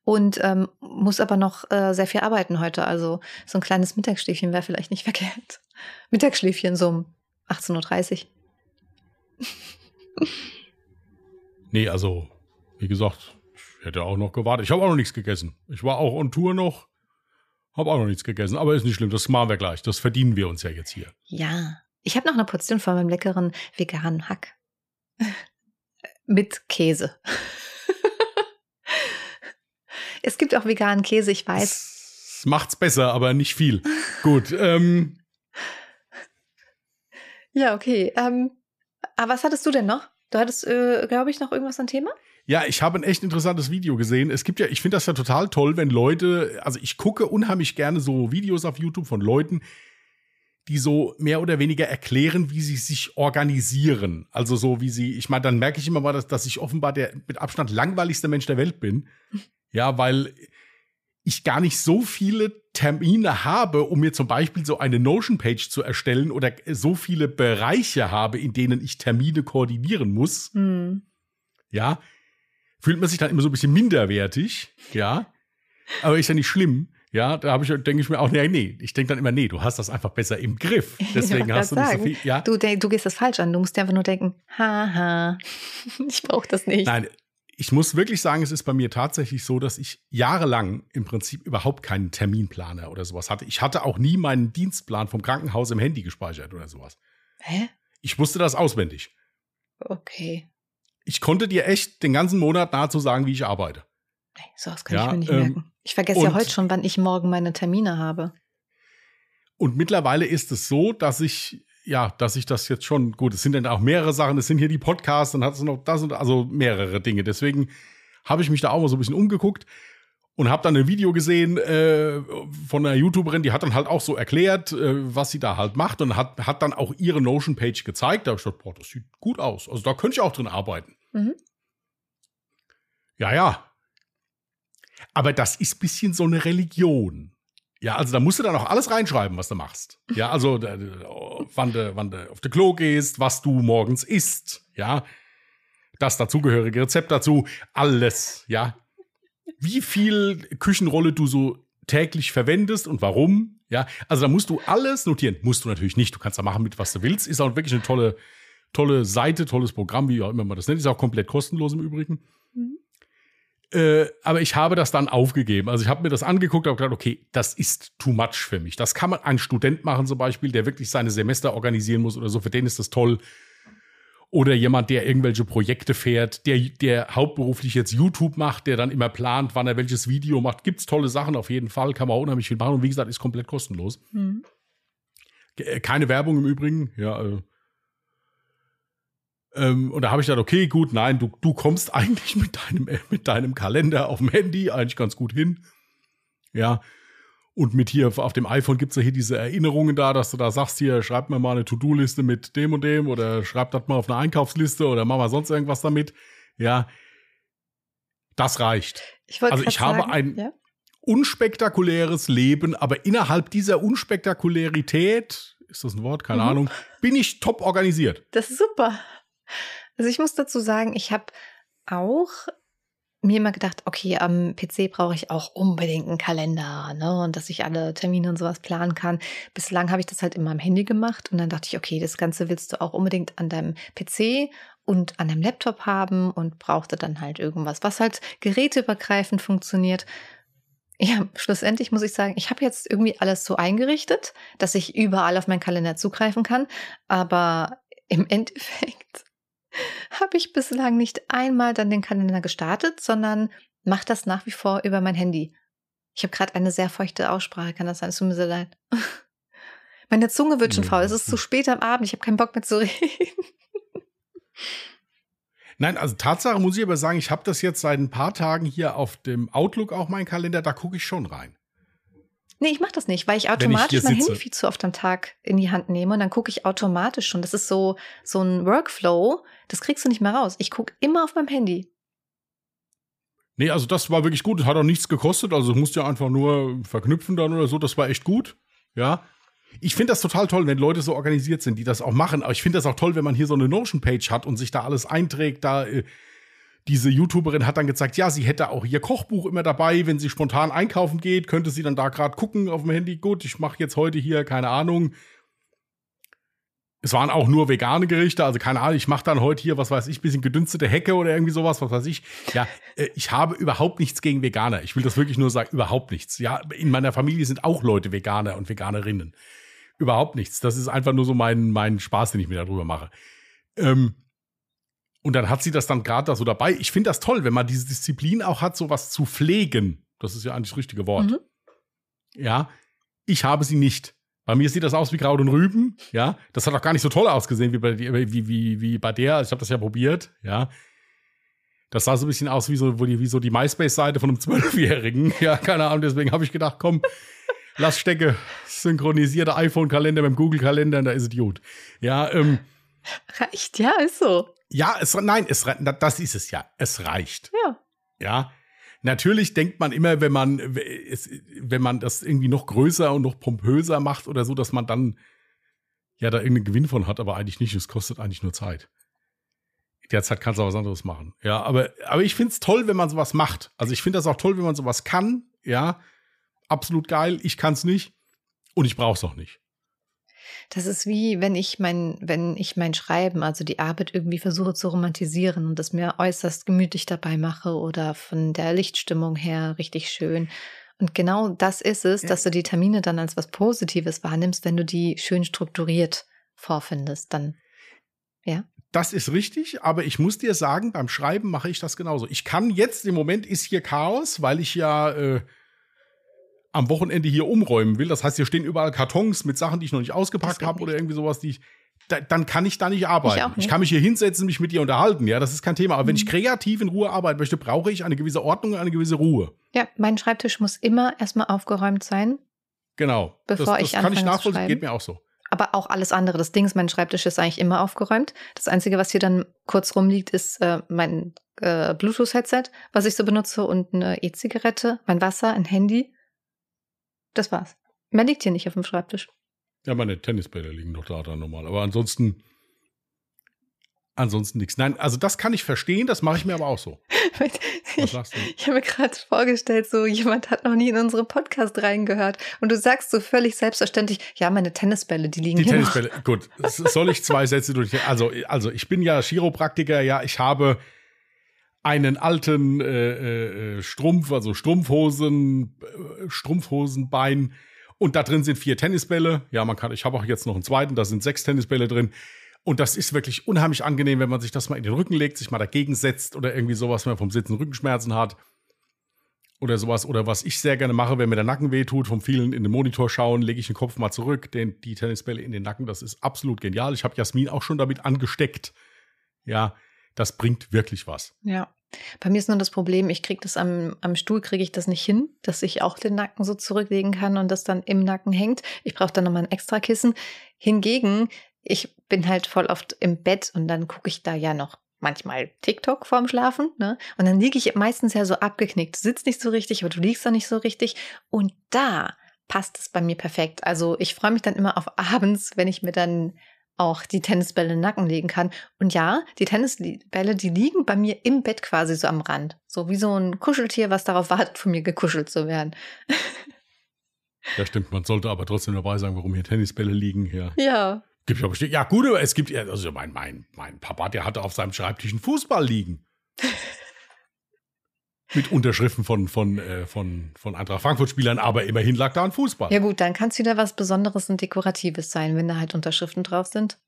Speaker 1: Und ähm, muss aber noch äh, sehr viel arbeiten heute. Also so ein kleines Mittagsschläfchen wäre vielleicht nicht *laughs* verkehrt. Mittagsschläfchen so um 18.30
Speaker 2: Uhr. nee, also wie gesagt, ich hätte auch noch gewartet. Ich habe auch noch nichts gegessen. Ich war auch on Tour noch, habe auch noch nichts gegessen. Aber ist nicht schlimm, das machen wir gleich. Das verdienen wir uns ja jetzt hier.
Speaker 1: Ja, ich habe noch eine Portion von meinem leckeren veganen Hack. *laughs* Mit Käse. *laughs* es gibt auch veganen Käse, ich weiß.
Speaker 2: Das macht's besser, aber nicht viel. Gut. Ähm.
Speaker 1: Ja, okay. Ähm, aber was hattest du denn noch? Du hattest, äh, glaube ich, noch irgendwas an Thema?
Speaker 2: Ja, ich habe ein echt interessantes Video gesehen. Es gibt ja, ich finde das ja total toll, wenn Leute, also ich gucke unheimlich gerne so Videos auf YouTube von Leuten, die so mehr oder weniger erklären, wie sie sich organisieren. Also so wie sie, ich meine, dann merke ich immer mal, dass, dass ich offenbar der mit Abstand langweiligste Mensch der Welt bin. *laughs* Ja, weil ich gar nicht so viele Termine habe, um mir zum Beispiel so eine Notion-Page zu erstellen oder so viele Bereiche habe, in denen ich Termine koordinieren muss. Mhm. Ja, fühlt man sich dann immer so ein bisschen minderwertig, ja. Aber ist ja nicht schlimm. Ja, da habe ich, denke ich mir auch, nee, nee. Ich denke dann immer, nee, du hast das einfach besser im Griff. *laughs* Deswegen hast du nicht sagen. so viel. Ja.
Speaker 1: Du, du gehst das falsch an. Du musst dir einfach nur denken, haha, *laughs* ich brauche das nicht.
Speaker 2: Nein, ich muss wirklich sagen, es ist bei mir tatsächlich so, dass ich jahrelang im Prinzip überhaupt keinen Terminplaner oder sowas hatte. Ich hatte auch nie meinen Dienstplan vom Krankenhaus im Handy gespeichert oder sowas.
Speaker 1: Hä?
Speaker 2: Ich wusste das auswendig.
Speaker 1: Okay
Speaker 2: ich konnte dir echt den ganzen Monat nahezu sagen, wie ich arbeite.
Speaker 1: Nee, sowas kann ja, ich mir nicht ähm, merken. Ich vergesse ja heute schon, wann ich morgen meine Termine habe.
Speaker 2: Und mittlerweile ist es so, dass ich, ja, dass ich das jetzt schon, gut, es sind dann auch mehrere Sachen, es sind hier die Podcasts, dann hat es noch das und also mehrere Dinge. Deswegen habe ich mich da auch mal so ein bisschen umgeguckt und habe dann ein Video gesehen äh, von einer YouTuberin, die hat dann halt auch so erklärt, äh, was sie da halt macht und hat, hat dann auch ihre Notion-Page gezeigt. Da habe ich gedacht, boah, das sieht gut aus. Also da könnte ich auch drin arbeiten. Mhm. Ja, ja. Aber das ist ein bisschen so eine Religion. Ja, also da musst du dann auch alles reinschreiben, was du machst. Ja, also wann du, wann du auf der Klo gehst, was du morgens isst. Ja, das dazugehörige Rezept dazu, alles, ja. Wie viel Küchenrolle du so täglich verwendest und warum, ja. Also da musst du alles notieren. Musst du natürlich nicht. Du kannst da machen mit, was du willst. Ist auch wirklich eine tolle, tolle Seite, tolles Programm, wie auch immer man das nennt. Ist auch komplett kostenlos im Übrigen. Mhm. Äh, aber ich habe das dann aufgegeben. Also ich habe mir das angeguckt und gedacht, okay, das ist too much für mich. Das kann man ein Student machen zum Beispiel, der wirklich seine Semester organisieren muss oder so. Für den ist das toll. Oder jemand, der irgendwelche Projekte fährt, der, der hauptberuflich jetzt YouTube macht, der dann immer plant, wann er welches Video macht. Gibt's tolle Sachen auf jeden Fall, kann man auch unheimlich viel machen. Und wie gesagt, ist komplett kostenlos. Mhm. Keine Werbung im Übrigen. Ja, äh, ähm, und da habe ich gedacht, okay, gut, nein, du, du kommst *laughs* eigentlich mit deinem, mit deinem Kalender auf dem Handy eigentlich ganz gut hin. Ja. Und mit hier auf dem iPhone gibt es ja hier diese Erinnerungen da, dass du da sagst, hier, schreib mir mal eine To-Do-Liste mit dem und dem oder schreib das mal auf eine Einkaufsliste oder mach mal sonst irgendwas damit. Ja. Das reicht.
Speaker 1: Ich
Speaker 2: also ich
Speaker 1: sagen,
Speaker 2: habe ein ja? unspektakuläres Leben, aber innerhalb dieser Unspektakularität, ist das ein Wort? Keine mhm. Ahnung, bin ich top organisiert.
Speaker 1: Das ist super. Also ich muss dazu sagen, ich habe auch mir immer gedacht, okay, am PC brauche ich auch unbedingt einen Kalender, ne? Und dass ich alle Termine und sowas planen kann. Bislang habe ich das halt immer am Handy gemacht und dann dachte ich, okay, das Ganze willst du auch unbedingt an deinem PC und an deinem Laptop haben und brauchte dann halt irgendwas, was halt geräteübergreifend funktioniert. Ja, schlussendlich muss ich sagen, ich habe jetzt irgendwie alles so eingerichtet, dass ich überall auf meinen Kalender zugreifen kann, aber im *laughs* Endeffekt *laughs* habe ich bislang nicht einmal dann den Kalender gestartet, sondern mache das nach wie vor über mein Handy. Ich habe gerade eine sehr feuchte Aussprache, kann das sein? Es tut mir so leid. *laughs* Meine Zunge wird schon faul. Es ist zu spät am Abend. Ich habe keinen Bock mehr zu *laughs* reden.
Speaker 2: Nein, also Tatsache muss ich aber sagen, ich habe das jetzt seit ein paar Tagen hier auf dem Outlook auch mein Kalender, da gucke ich schon rein.
Speaker 1: Nee, ich mache das nicht, weil ich automatisch ich mein Handy viel zu oft am Tag in die Hand nehme und dann gucke ich automatisch schon. Das ist so, so ein Workflow, das kriegst du nicht mehr raus. Ich gucke immer auf meinem Handy.
Speaker 2: Nee, also das war wirklich gut. Das hat auch nichts gekostet. Also du musst ja einfach nur verknüpfen dann oder so. Das war echt gut. Ja. Ich finde das total toll, wenn Leute so organisiert sind, die das auch machen. Aber ich finde das auch toll, wenn man hier so eine Notion-Page hat und sich da alles einträgt. Da äh, diese YouTuberin hat dann gezeigt, ja, sie hätte auch ihr Kochbuch immer dabei, wenn sie spontan einkaufen geht, könnte sie dann da gerade gucken auf dem Handy. Gut, ich mache jetzt heute hier keine Ahnung. Es waren auch nur vegane Gerichte, also keine Ahnung, ich mache dann heute hier, was weiß ich, bisschen gedünstete Hecke oder irgendwie sowas, was weiß ich. Ja, äh, ich habe überhaupt nichts gegen Veganer. Ich will das wirklich nur sagen, überhaupt nichts. Ja, in meiner Familie sind auch Leute Veganer und Veganerinnen. Überhaupt nichts. Das ist einfach nur so mein, mein Spaß, den ich mir darüber mache. Ähm, und dann hat sie das dann gerade da so dabei. Ich finde das toll, wenn man diese Disziplin auch hat, sowas zu pflegen. Das ist ja eigentlich das richtige Wort. Mhm. Ja, ich habe sie nicht. Bei mir sieht das aus wie Kraut und Rüben. Ja, das hat auch gar nicht so toll ausgesehen wie bei, wie, wie, wie bei der. Ich habe das ja probiert. Ja, das sah so ein bisschen aus wie so, wie so die MySpace-Seite von einem Zwölfjährigen. *laughs* Ja, keine Ahnung. Deswegen habe ich gedacht, komm, lass stecke. Synchronisierte iPhone-Kalender mit dem Google-Kalender, da ist es gut. Ja, ähm.
Speaker 1: Reicht, ja, ist so.
Speaker 2: Ja, es, nein, es, das ist es ja. Es reicht.
Speaker 1: Ja.
Speaker 2: Ja. Natürlich denkt man immer, wenn man, wenn man das irgendwie noch größer und noch pompöser macht oder so, dass man dann ja da irgendeinen Gewinn von hat, aber eigentlich nicht. Es kostet eigentlich nur Zeit. Derzeit kannst du auch was anderes machen. Ja, aber, aber ich finde es toll, wenn man sowas macht. Also ich finde das auch toll, wenn man sowas kann. Ja, absolut geil. Ich kann es nicht und ich brauche es auch nicht.
Speaker 1: Das ist wie, wenn ich mein, wenn ich mein Schreiben, also die Arbeit irgendwie versuche zu romantisieren und das mir äußerst gemütlich dabei mache oder von der Lichtstimmung her richtig schön. Und genau das ist es, ja. dass du die Termine dann als was Positives wahrnimmst, wenn du die schön strukturiert vorfindest, dann, ja.
Speaker 2: Das ist richtig, aber ich muss dir sagen, beim Schreiben mache ich das genauso. Ich kann jetzt, im Moment ist hier Chaos, weil ich ja, äh, am Wochenende hier umräumen will, das heißt, hier stehen überall Kartons mit Sachen, die ich noch nicht ausgepackt habe oder irgendwie sowas, die ich, da, dann kann ich da nicht arbeiten. Ich, ich, kann mich hier hinsetzen, mich mit dir unterhalten, ja, das ist kein Thema. Aber mhm. wenn ich mhm. kreativ in Ruhe arbeiten möchte, brauche ich eine gewisse Ordnung und eine gewisse Ruhe.
Speaker 1: Ja, mein Schreibtisch muss immer erstmal aufgeräumt sein.
Speaker 2: Genau.
Speaker 1: Bevor das, das ich kann ich nachvollziehen,
Speaker 2: geht mir auch so.
Speaker 1: Aber auch alles andere. Das Ding ist, mein Schreibtisch ist eigentlich immer aufgeräumt. Das Einzige, was hier dann kurz rumliegt, ist äh, mein äh, Bluetooth-Headset, was ich so benutze, und eine E-Zigarette, mein Wasser, ein Handy. Das war's. Mehr liegt hier nicht auf dem Schreibtisch.
Speaker 2: Ja, meine Tennisbälle liegen doch da dann normal. Aber ansonsten, Ansonsten nichts. Nein, also das kann ich verstehen, das mache ich mir aber auch so. *laughs*
Speaker 1: ich, ich habe mir gerade vorgestellt, so jemand hat noch nie in unseren Podcast reingehört und du sagst so völlig selbstverständlich, ja, meine Tennisbälle, die liegen
Speaker 2: die
Speaker 1: hier
Speaker 2: Tennisbälle, noch. gut. Soll ich zwei Sätze durch? Also, also ich bin ja Chiropraktiker, ja, ich habe einen alten äh, äh, Strumpf, also Strumpfhosen, äh, Strumpfhosenbein und da drin sind vier Tennisbälle. Ja, man kann, ich habe auch jetzt noch einen zweiten, da sind sechs Tennisbälle drin. Und das ist wirklich unheimlich angenehm, wenn man sich das mal in den Rücken legt, sich mal dagegen setzt oder irgendwie sowas, wenn man vom Sitzen Rückenschmerzen hat. Oder sowas. Oder was ich sehr gerne mache, wenn mir der Nacken wehtut, vom vielen in den Monitor schauen, lege ich den Kopf mal zurück, den, die Tennisbälle in den Nacken. Das ist absolut genial. Ich habe Jasmin auch schon damit angesteckt. Ja, das bringt wirklich was.
Speaker 1: Ja. Bei mir ist nur das Problem, ich kriege das am, am Stuhl, kriege ich das nicht hin, dass ich auch den Nacken so zurücklegen kann und das dann im Nacken hängt. Ich brauche dann nochmal ein extra Kissen. Hingegen ich bin halt voll oft im Bett und dann gucke ich da ja noch manchmal TikTok vorm Schlafen, ne? Und dann liege ich meistens ja so abgeknickt. Du sitzt nicht so richtig, aber du liegst da nicht so richtig. Und da passt es bei mir perfekt. Also ich freue mich dann immer auf abends, wenn ich mir dann auch die Tennisbälle in den Nacken legen kann. Und ja, die Tennisbälle, die liegen bei mir im Bett quasi so am Rand. So wie so ein Kuscheltier, was darauf wartet, von mir gekuschelt zu werden. *laughs*
Speaker 2: Ja, stimmt. Man sollte aber trotzdem dabei sagen, warum hier Tennisbälle liegen. Ja.
Speaker 1: Ja,
Speaker 2: Gibt ja bestimmt. Ja, gut, aber es gibt ja, also mein, mein, mein Papa, der hatte auf seinem Schreibtisch einen Fußball liegen. *laughs* Mit Unterschriften von, von, äh, von, von Eintracht Frankfurt-Spielern, aber immerhin lag da ein Fußball.
Speaker 1: Ja, gut, dann kann es wieder was Besonderes und Dekoratives sein, wenn da halt Unterschriften drauf sind.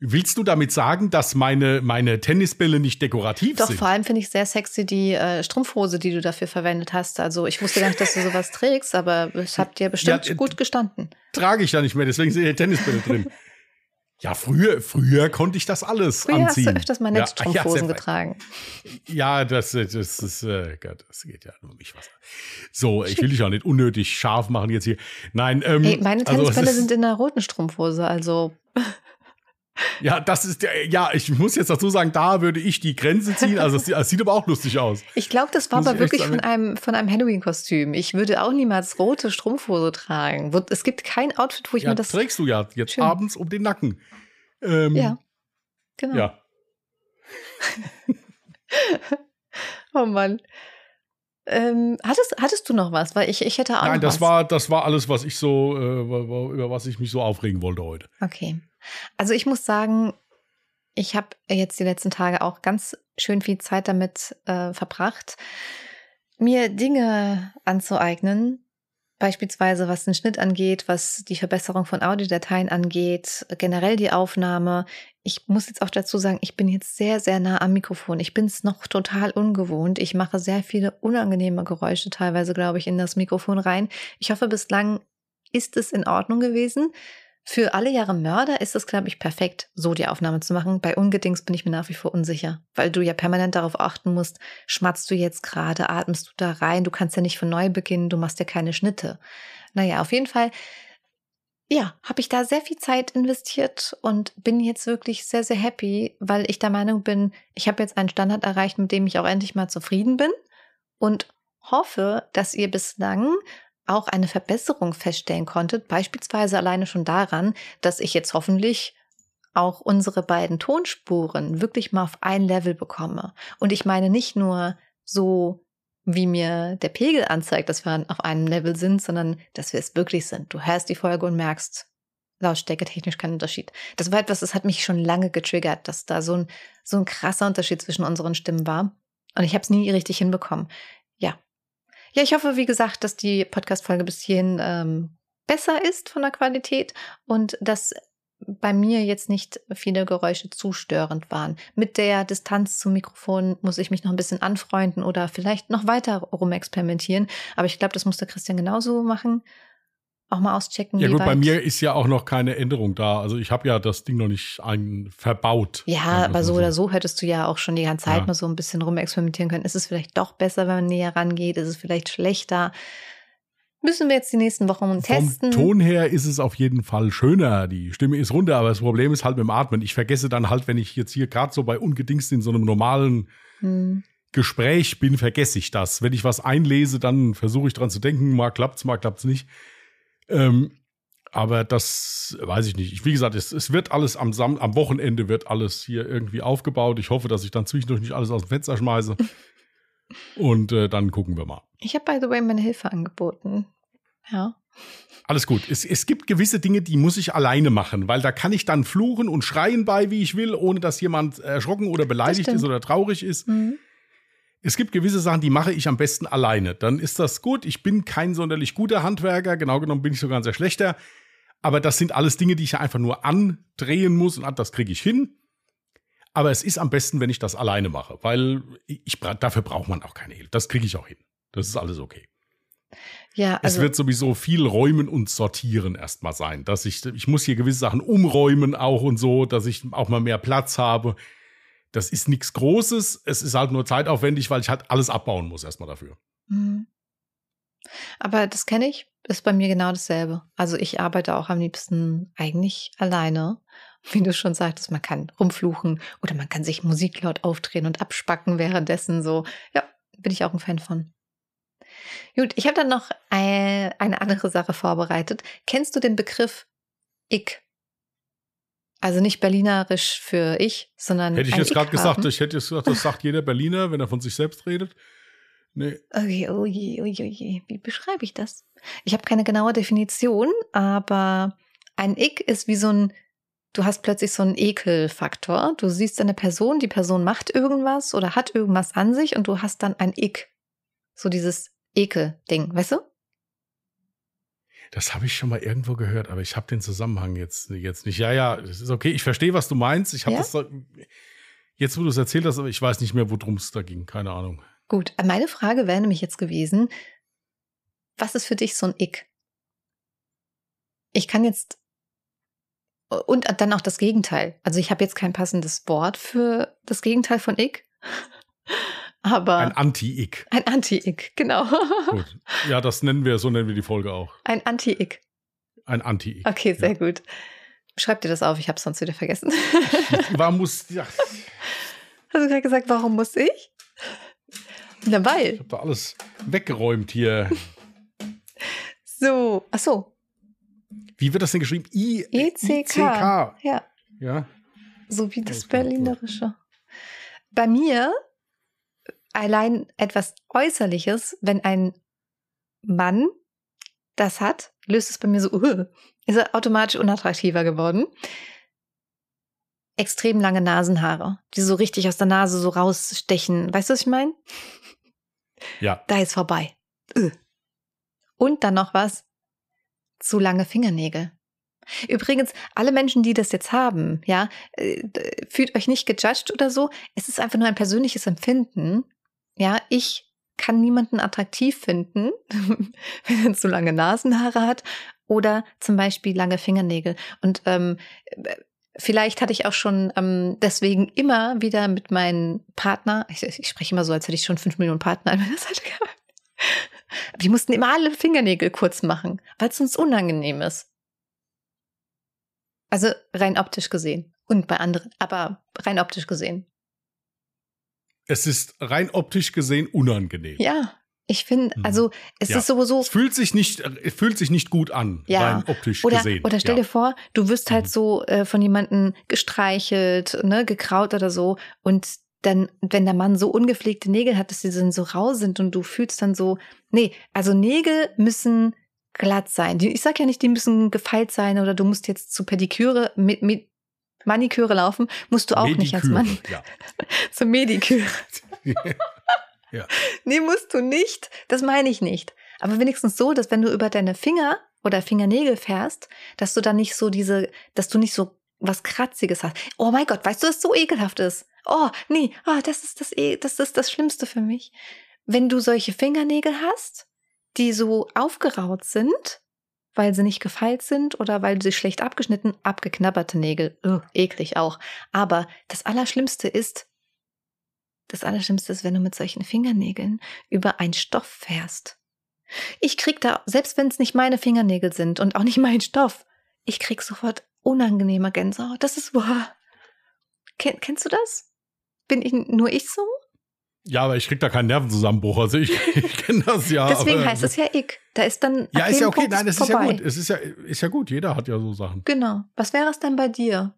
Speaker 2: Willst du damit sagen, dass meine, meine Tennisbälle nicht dekorativ
Speaker 1: Doch,
Speaker 2: sind?
Speaker 1: Doch, vor allem finde ich sehr sexy die äh, Strumpfhose, die du dafür verwendet hast. Also ich wusste gar nicht, dass du sowas trägst, aber es *laughs* hat dir bestimmt ja, äh, gut gestanden.
Speaker 2: Trage ich ja nicht mehr, deswegen sind die Tennisbälle drin. *laughs* Ja, früher, früher konnte ich das alles früher anziehen.
Speaker 1: Hast du öfters mal Netzstrumpfhosen ja, ja, getragen.
Speaker 2: Ja, das, das ist, äh, Gott, das geht ja nur mich was. So, ich will dich auch nicht unnötig scharf machen jetzt hier. Nein, ähm,
Speaker 1: Hey, meine also Tennisbälle also, sind in einer roten Strumpfhose, also
Speaker 2: ja, das ist der, ja, ich muss jetzt dazu sagen, da würde ich die Grenze ziehen. Also, es sieht aber auch lustig aus.
Speaker 1: Ich glaube, das war aber wirklich von einem, von einem Halloween-Kostüm. Ich würde auch niemals rote Strumpfhose tragen. Es gibt kein Outfit, wo ich
Speaker 2: ja,
Speaker 1: mir das.
Speaker 2: trägst du ja jetzt schön. abends um den Nacken.
Speaker 1: Ähm, ja. Genau.
Speaker 2: Ja. *laughs*
Speaker 1: oh Mann. Ähm, hattest, hattest du noch was? Weil ich, ich hätte auch
Speaker 2: Nein,
Speaker 1: das
Speaker 2: was. war, das war alles, was ich so, äh, über was ich mich so aufregen wollte heute.
Speaker 1: Okay. Also ich muss sagen, ich habe jetzt die letzten Tage auch ganz schön viel Zeit damit äh, verbracht, mir Dinge anzueignen, Beispielsweise was den Schnitt angeht, was die Verbesserung von Audiodateien angeht, generell die Aufnahme. Ich muss jetzt auch dazu sagen, ich bin jetzt sehr, sehr nah am Mikrofon. Ich bin es noch total ungewohnt. Ich mache sehr viele unangenehme Geräusche teilweise, glaube ich, in das Mikrofon rein. Ich hoffe, bislang ist es in Ordnung gewesen. Für alle Jahre Mörder ist es, glaube ich, perfekt, so die Aufnahme zu machen. Bei Ungedings bin ich mir nach wie vor unsicher, weil du ja permanent darauf achten musst, schmatzt du jetzt gerade, atmest du da rein, du kannst ja nicht von neu beginnen, du machst ja keine Schnitte. Naja, auf jeden Fall, ja, habe ich da sehr viel Zeit investiert und bin jetzt wirklich sehr, sehr happy, weil ich der Meinung bin, ich habe jetzt einen Standard erreicht, mit dem ich auch endlich mal zufrieden bin und hoffe, dass ihr bislang auch eine Verbesserung feststellen konntet, beispielsweise alleine schon daran, dass ich jetzt hoffentlich auch unsere beiden Tonspuren wirklich mal auf ein Level bekomme. Und ich meine nicht nur so, wie mir der Pegel anzeigt, dass wir auf einem Level sind, sondern dass wir es wirklich sind. Du hörst die Folge und merkst, Lautstärke technisch kein Unterschied. Das war etwas, das hat mich schon lange getriggert, dass da so ein, so ein krasser Unterschied zwischen unseren Stimmen war. Und ich habe es nie richtig hinbekommen. Ja, ich hoffe, wie gesagt, dass die Podcast-Folge bis hierhin ähm, besser ist von der Qualität und dass bei mir jetzt nicht viele Geräusche zu störend waren. Mit der Distanz zum Mikrofon muss ich mich noch ein bisschen anfreunden oder vielleicht noch weiter rumexperimentieren. Aber ich glaube, das muss der Christian genauso machen auch mal auschecken.
Speaker 2: Ja gut, bei mir ist ja auch noch keine Änderung da. Also ich habe ja das Ding noch nicht ein, verbaut.
Speaker 1: Ja, aber so, so oder so hättest du ja auch schon die ganze Zeit ja. mal so ein bisschen rumexperimentieren können. Ist es vielleicht doch besser, wenn man näher rangeht? Ist es vielleicht schlechter? Müssen wir jetzt die nächsten Wochen testen.
Speaker 2: Vom Ton her ist es auf jeden Fall schöner. Die Stimme ist runter, aber das Problem ist halt mit dem Atmen. Ich vergesse dann halt, wenn ich jetzt hier gerade so bei ungedingst in so einem normalen hm. Gespräch bin, vergesse ich das. Wenn ich was einlese, dann versuche ich dran zu denken, mal klappt's, mal klappt's nicht. Ähm, Aber das weiß ich nicht. Wie gesagt, es, es wird alles am, Sam am Wochenende wird alles hier irgendwie aufgebaut. Ich hoffe, dass ich dann zwischendurch nicht alles aus dem Fenster schmeiße. *laughs* Und äh, dann gucken wir mal.
Speaker 1: Ich habe, by the way, meine Hilfe angeboten. Ja.
Speaker 2: Alles gut. Es, es gibt gewisse Dinge, die muss ich alleine machen, weil da kann ich dann fluchen und schreien bei, wie ich will, ohne dass jemand erschrocken oder beleidigt ist oder traurig ist. Mhm. Es gibt gewisse Sachen, die mache ich am besten alleine. Dann ist das gut. Ich bin kein sonderlich guter Handwerker. Genau genommen bin ich sogar ein sehr schlechter. Aber das sind alles Dinge, die ich einfach nur andrehen muss und das kriege ich hin. Aber es ist am besten, wenn ich das alleine mache, weil ich, dafür braucht man auch keine Hilfe. Das kriege ich auch hin. Das ist alles okay.
Speaker 1: Ja,
Speaker 2: also es wird sowieso viel räumen und sortieren erstmal sein, dass ich ich muss hier gewisse Sachen umräumen auch und so, dass ich auch mal mehr Platz habe. Das ist nichts Großes, es ist halt nur zeitaufwendig, weil ich halt alles abbauen muss erstmal dafür. Mhm.
Speaker 1: Aber das kenne ich, ist bei mir genau dasselbe. Also ich arbeite auch am liebsten eigentlich alleine. Wie du schon sagtest, man kann rumfluchen oder man kann sich Musik laut aufdrehen und abspacken währenddessen so. Ja, bin ich auch ein Fan von. Gut, ich habe dann noch eine andere Sache vorbereitet. Kennst du den Begriff Ich? Also nicht berlinerisch für ich, sondern.
Speaker 2: Hätte ich jetzt gerade gesagt, ich hätte jetzt gesagt, das sagt jeder Berliner, wenn er von sich selbst redet. Nee.
Speaker 1: Okay, oh je, oh je, oh je. Wie beschreibe ich das? Ich habe keine genaue Definition, aber ein Ich ist wie so ein, du hast plötzlich so einen Ekelfaktor. Du siehst eine Person, die Person macht irgendwas oder hat irgendwas an sich und du hast dann ein Ich. So dieses Ekel-Ding, weißt du?
Speaker 2: Das habe ich schon mal irgendwo gehört, aber ich habe den Zusammenhang jetzt, jetzt nicht. Ja, ja, das ist okay. Ich verstehe, was du meinst. Ich habe ja? das jetzt, wo du es erzählt hast, aber ich weiß nicht mehr, worum es da ging. Keine Ahnung.
Speaker 1: Gut, meine Frage wäre nämlich jetzt gewesen, was ist für dich so ein Ick? Ich kann jetzt und dann auch das Gegenteil. Also ich habe jetzt kein passendes Wort für das Gegenteil von Ick. *laughs* Aber
Speaker 2: ein Anti-Ick.
Speaker 1: Ein Anti-Ick, genau. *laughs*
Speaker 2: Gut. Ja, das nennen wir, so nennen wir die Folge auch.
Speaker 1: Ein Anti-Ick.
Speaker 2: Ein Anti-Ick.
Speaker 1: Okay, sehr ja. gut. Schreib dir das auf, ich habe es sonst wieder vergessen. *laughs*
Speaker 2: Warum muss. *laughs* Ja. Hast
Speaker 1: du gerade gesagt, warum muss ich? Na, weil.
Speaker 2: Ich habe da alles weggeräumt hier.
Speaker 1: So, ach so.
Speaker 2: Wie wird das denn geschrieben? I
Speaker 1: ECK. Ja.
Speaker 2: Ja.
Speaker 1: So wie das Berlinerische. Bei mir allein etwas Äußerliches, wenn ein Mann das hat, löst es bei mir so, uh, ist er automatisch unattraktiver geworden. Extrem lange Nasenhaare, die so richtig aus der Nase so rausstechen. Weißt du, was ich meine?
Speaker 2: Ja.
Speaker 1: Da ist vorbei. Uh. Und dann noch was. Zu lange Fingernägel. Übrigens, alle Menschen, die das jetzt haben, ja, äh, fühlt euch nicht gejudged oder so. Es ist einfach nur ein persönliches Empfinden. Ja, ich kann niemanden attraktiv finden, *laughs* wenn er zu lange Nasenhaare hat oder zum Beispiel lange Fingernägel. Und ähm, vielleicht hatte ich auch schon ähm, deswegen immer wieder mit meinem Partner, ich, ich spreche immer so, als hätte ich schon fünf Millionen Partner an meiner *laughs* Seite gehabt. Die mussten immer alle Fingernägel kurz machen, weil es uns unangenehm ist. Also rein optisch gesehen. Und bei anderen, aber rein optisch gesehen.
Speaker 2: Es ist rein optisch gesehen unangenehm.
Speaker 1: Ja, ich finde, mhm. also es ja. ist sowieso.
Speaker 2: Es fühlt sich nicht, es fühlt sich nicht gut an, ja. rein optisch
Speaker 1: oder,
Speaker 2: gesehen.
Speaker 1: Oder stell
Speaker 2: ja.
Speaker 1: dir vor, du wirst halt mhm. so äh, von jemandem gestreichelt, ne, gekraut oder so. Und dann, wenn der Mann so ungepflegte Nägel hat, dass sie dann so rau sind und du fühlst dann so, nee, also Nägel müssen glatt sein. Ich sag ja nicht, die müssen gefeilt sein oder du musst jetzt zu Pediküre mit, mit Maniküre laufen, musst du auch Mediküre, nicht als Mann. Ja. *laughs* Zur Mediküre. *laughs* ja. Nee, musst du nicht. Das meine ich nicht. Aber wenigstens so, dass wenn du über deine Finger oder Fingernägel fährst, dass du dann nicht so diese, dass du nicht so was Kratziges hast. Oh mein Gott, weißt du, was so ekelhaft ist? Oh, nee, oh, das ist das, e, das ist das Schlimmste für mich. Wenn du solche Fingernägel hast, die so aufgeraut sind, weil sie nicht gefeilt sind oder weil sie schlecht abgeschnitten, abgeknabberte Nägel. Ugh, eklig auch. Aber das Allerschlimmste ist, das Allerschlimmste ist, wenn du mit solchen Fingernägeln über einen Stoff fährst. Ich krieg da, selbst wenn es nicht meine Fingernägel sind und auch nicht mein Stoff, ich krieg sofort unangenehme Gänsehaut. Das ist wahr. Ken, kennst du das? Bin ich nur ich so?
Speaker 2: Ja, aber ich krieg da keinen Nervenzusammenbruch. Also ich, *laughs* ich kenne das ja.
Speaker 1: Deswegen
Speaker 2: aber,
Speaker 1: heißt es ja ich. Da ist dann.
Speaker 2: Ja, ist ja okay.
Speaker 1: Punkt
Speaker 2: Nein, das ist ja gut. Es ist ja, ist ja gut. Jeder hat ja so Sachen.
Speaker 1: Genau. Was wäre es dann bei dir?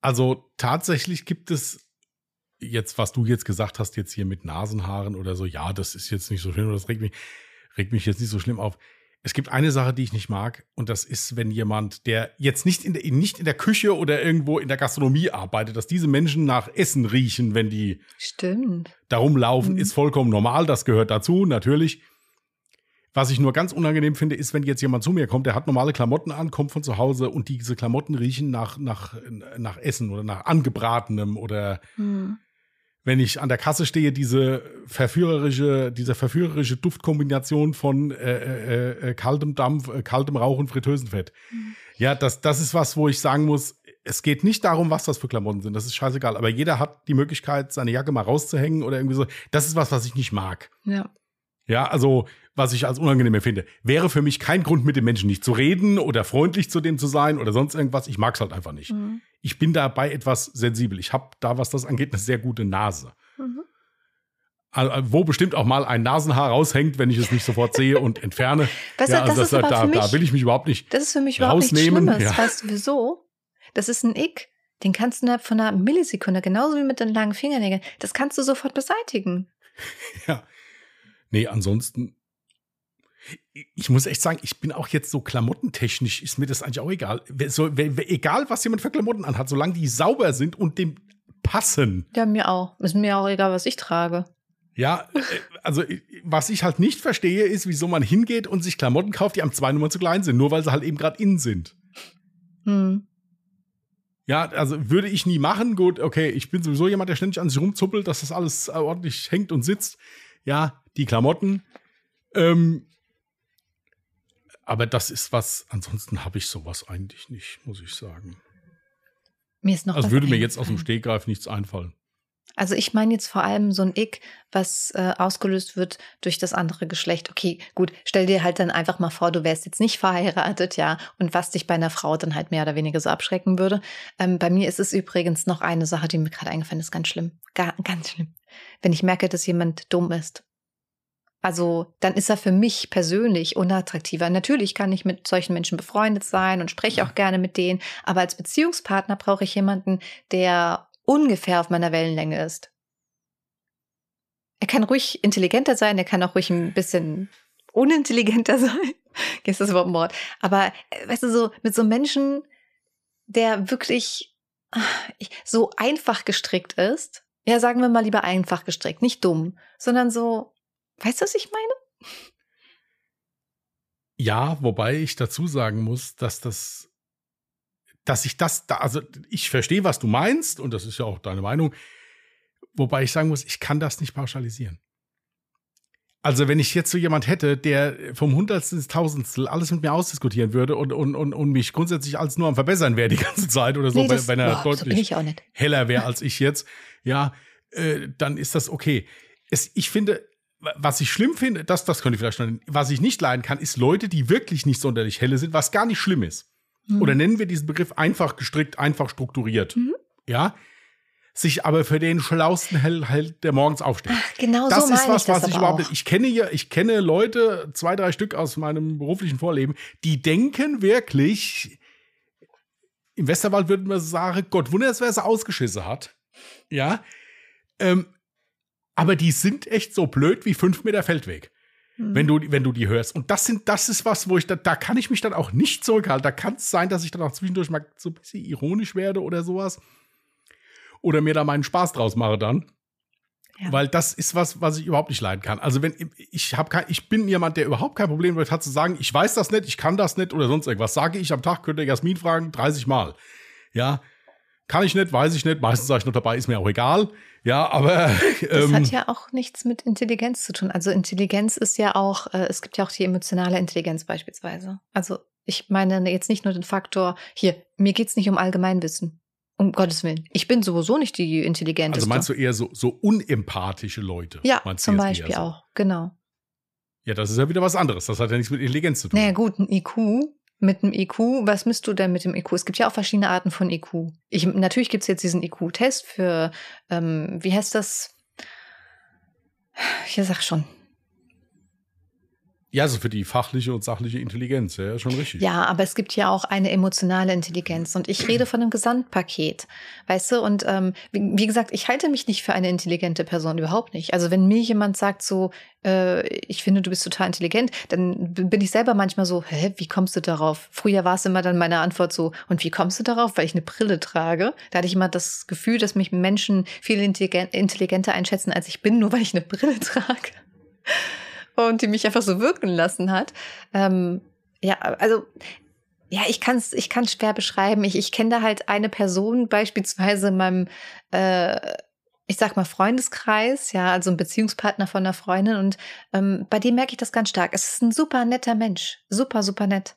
Speaker 2: Also tatsächlich gibt es jetzt, was du jetzt gesagt hast, jetzt hier mit Nasenhaaren oder so, ja, das ist jetzt nicht so schlimm oder das regt mich, regt mich jetzt nicht so schlimm auf. Es gibt eine Sache, die ich nicht mag, und das ist, wenn jemand, der jetzt nicht in der, nicht in der Küche oder irgendwo in der Gastronomie arbeitet, dass diese Menschen nach Essen riechen, wenn die
Speaker 1: Stimmt.
Speaker 2: da rumlaufen,
Speaker 1: Mhm.
Speaker 2: ist vollkommen normal, das gehört dazu, natürlich. Was ich nur ganz unangenehm finde, ist, wenn jetzt jemand zu mir kommt, der hat normale Klamotten an, kommt von zu Hause und diese Klamotten riechen nach, nach, nach Essen oder nach angebratenem oder
Speaker 1: Hm.
Speaker 2: Wenn ich an der Kasse stehe, diese verführerische, diese verführerische Duftkombination von äh, äh, äh, kaltem Dampf, äh, kaltem Rauch und Fritteusenfett. Ja, das, das ist was, wo ich sagen muss, es geht nicht darum, was das für Klamotten sind. Das ist scheißegal. Aber jeder hat die Möglichkeit, seine Jacke mal rauszuhängen oder irgendwie so. Das ist was, was ich nicht mag.
Speaker 1: Ja.
Speaker 2: Ja, also was ich als unangenehm empfinde. Wäre für mich kein Grund, mit dem Menschen nicht zu reden oder freundlich zu dem zu sein oder sonst irgendwas. Ich mag es halt einfach nicht.
Speaker 1: Mhm.
Speaker 2: Ich bin dabei etwas sensibel. Ich habe da, was das angeht, eine sehr gute Nase.
Speaker 1: Mhm.
Speaker 2: Also, wo bestimmt auch mal ein Nasenhaar raushängt, wenn ich es nicht sofort sehe und entferne. *laughs*
Speaker 1: Weißt du,
Speaker 2: ja, also
Speaker 1: das ist aber
Speaker 2: da,
Speaker 1: für mich,
Speaker 2: da will ich mich überhaupt nicht.
Speaker 1: das ist für mich überhaupt nichts
Speaker 2: rausnehmen,
Speaker 1: Schlimmes.
Speaker 2: ja.
Speaker 1: Weißt du wieso? Das ist ein Ick. Den kannst du innerhalb von einer Millisekunde, genauso wie mit den langen Fingernägeln, das kannst du sofort beseitigen. *laughs*
Speaker 2: Ja. Nee, ansonsten. Ich muss echt sagen, ich bin auch jetzt so klamottentechnisch, ist mir das eigentlich auch egal. So, egal, was jemand für Klamotten anhat, solange die sauber sind und dem passen.
Speaker 1: Ja, mir auch. Ist mir auch egal, was ich trage.
Speaker 2: Ja, äh, also äh, was ich halt nicht verstehe, ist, wieso man hingeht und sich Klamotten kauft, die am zwei Nummern zu klein sind, nur weil sie halt eben gerade in sind.
Speaker 1: Hm.
Speaker 2: Ja, also würde ich nie machen. Gut, okay, ich bin sowieso jemand, der ständig an sich rumzuppelt, dass das alles äh, ordentlich hängt und sitzt. Ja, die Klamotten. Ähm, aber das ist was, ansonsten habe ich sowas eigentlich nicht, muss ich sagen.
Speaker 1: Mir ist noch
Speaker 2: Also würde mir jetzt aus dem. Stegreif nichts einfallen.
Speaker 1: Also ich meine jetzt vor allem so ein Ick, was äh, ausgelöst wird durch das andere Geschlecht. Okay, gut, stell dir halt dann einfach mal vor, du wärst jetzt nicht verheiratet, ja, und was dich bei einer Frau dann halt mehr oder weniger so abschrecken würde. Ähm, bei mir ist es übrigens noch eine Sache, die mir gerade eingefallen ist, ganz schlimm. Ga ganz schlimm. Wenn ich merke, dass jemand dumm ist. Also dann ist er für mich persönlich unattraktiver. Natürlich kann ich mit solchen Menschen befreundet sein und spreche auch gerne mit denen, aber als Beziehungspartner brauche ich jemanden, der ungefähr auf meiner Wellenlänge ist. Er kann ruhig intelligenter sein, er kann auch ruhig ein bisschen unintelligenter *laughs* sein. Ist das überhaupt ein Wort? Aber äh, weißt du, so mit so einem Menschen, der wirklich ah, so einfach gestrickt ist, ja, sagen wir mal lieber einfach gestrickt, nicht dumm, sondern so, weißt du, was ich meine?
Speaker 2: Ja, wobei ich dazu sagen muss, dass das, dass ich das da, also ich verstehe, was du meinst, und das ist ja auch deine Meinung, wobei ich sagen muss, ich kann das nicht pauschalisieren. Also, wenn ich jetzt so jemand hätte, der vom Hundertstel ins Tausendstel alles mit mir ausdiskutieren würde und, und, und, und mich grundsätzlich alles nur am Verbessern wäre die *laughs* ganze Zeit oder so,
Speaker 1: Nee,
Speaker 2: wenn,
Speaker 1: das-
Speaker 2: wenn er
Speaker 1: so bin
Speaker 2: deutlich
Speaker 1: nicht.
Speaker 2: heller wäre als ich jetzt, ja, äh, dann ist das okay. Es, ich finde, was ich schlimm finde, das, das könnte ich vielleicht schon, was ich nicht leiden kann, ist Leute, die wirklich nicht sonderlich helle sind, was gar nicht schlimm ist.
Speaker 1: Hm.
Speaker 2: Oder nennen wir diesen Begriff einfach gestrickt, einfach strukturiert.
Speaker 1: Mhm.
Speaker 2: Ja. Sich aber für den schlausten Hell hält, der morgens aufsteht.
Speaker 1: Genau
Speaker 2: das
Speaker 1: so
Speaker 2: ist was,
Speaker 1: ich
Speaker 2: was ich überhaupt nicht. Ich kenne ja, ich kenne Leute, zwei, drei Stück aus meinem beruflichen Vorleben, die denken wirklich, im Westerwald würden wir sagen, Gott wundert, wer es ausgeschissen hat. Ja. Ähm, aber die sind echt so blöd wie fünf Meter Feldweg,
Speaker 1: Hm.
Speaker 2: wenn du, wenn du die hörst. Und das sind, das ist was, wo ich da, da kann ich mich dann auch nicht zurückhalten. Da kann es sein, dass ich dann auch zwischendurch mal so ein bisschen ironisch werde oder sowas. Oder mir da meinen Spaß draus mache dann.
Speaker 1: Ja.
Speaker 2: Weil das ist was, was ich überhaupt nicht leiden kann. Also wenn ich habe kein, ich bin jemand, der überhaupt kein Problem damit hat zu sagen, ich weiß das nicht, ich kann das nicht oder sonst irgendwas. Sage ich am Tag, könnte Jasmin fragen, 30 Mal. Ja, kann ich nicht, weiß ich nicht. Meistens sage ich noch dabei, ist mir auch egal. Ja, aber *laughs*
Speaker 1: Das
Speaker 2: ähm,
Speaker 1: hat ja auch nichts mit Intelligenz zu tun. Also Intelligenz ist ja auch, äh, es gibt ja auch die emotionale Intelligenz beispielsweise. Also ich meine jetzt nicht nur den Faktor, hier, mir geht's nicht um Allgemeinwissen. Um Gottes Willen. Ich bin sowieso nicht die intelligenteste.
Speaker 2: also meinst du eher so, so unempathische Leute?
Speaker 1: Ja, zum Beispiel
Speaker 2: so?
Speaker 1: auch, genau.
Speaker 2: Ja, das ist ja wieder was anderes. Das hat ja nichts mit Intelligenz zu tun.
Speaker 1: Naja gut, ein IQ mit dem IQ, was misst du denn mit dem IQ? Es gibt ja auch verschiedene Arten von IQ. Ich, natürlich gibt es jetzt diesen IQ-Test für, ähm, wie heißt das? Ich sag schon,
Speaker 2: ja, also für die fachliche und sachliche Intelligenz, ja, schon richtig.
Speaker 1: Ja, aber es gibt ja auch eine emotionale Intelligenz und ich rede von einem Gesamtpaket, weißt du? Und ähm, wie, wie, gesagt, ich halte mich nicht für eine intelligente Person, überhaupt nicht. Also wenn mir jemand sagt so, äh, ich finde, du bist total intelligent, dann bin ich selber manchmal so, hä, wie kommst du darauf? Früher war es immer dann meine Antwort so, und wie kommst du darauf? Weil ich eine Brille trage. Da hatte ich immer das Gefühl, dass mich Menschen viel intelligenter einschätzen, als ich bin, nur weil ich eine Brille *laughs* trage und die mich einfach so wirken lassen hat. Ähm, ja, also ja, ich kann es ich kann's schwer beschreiben. Ich, ich kenne da halt eine Person, beispielsweise in meinem, äh, ich sag mal, Freundeskreis, ja, also ein Beziehungspartner von einer Freundin. Und ähm, bei dem merke ich das ganz stark. Es ist ein super netter Mensch. Super, super nett.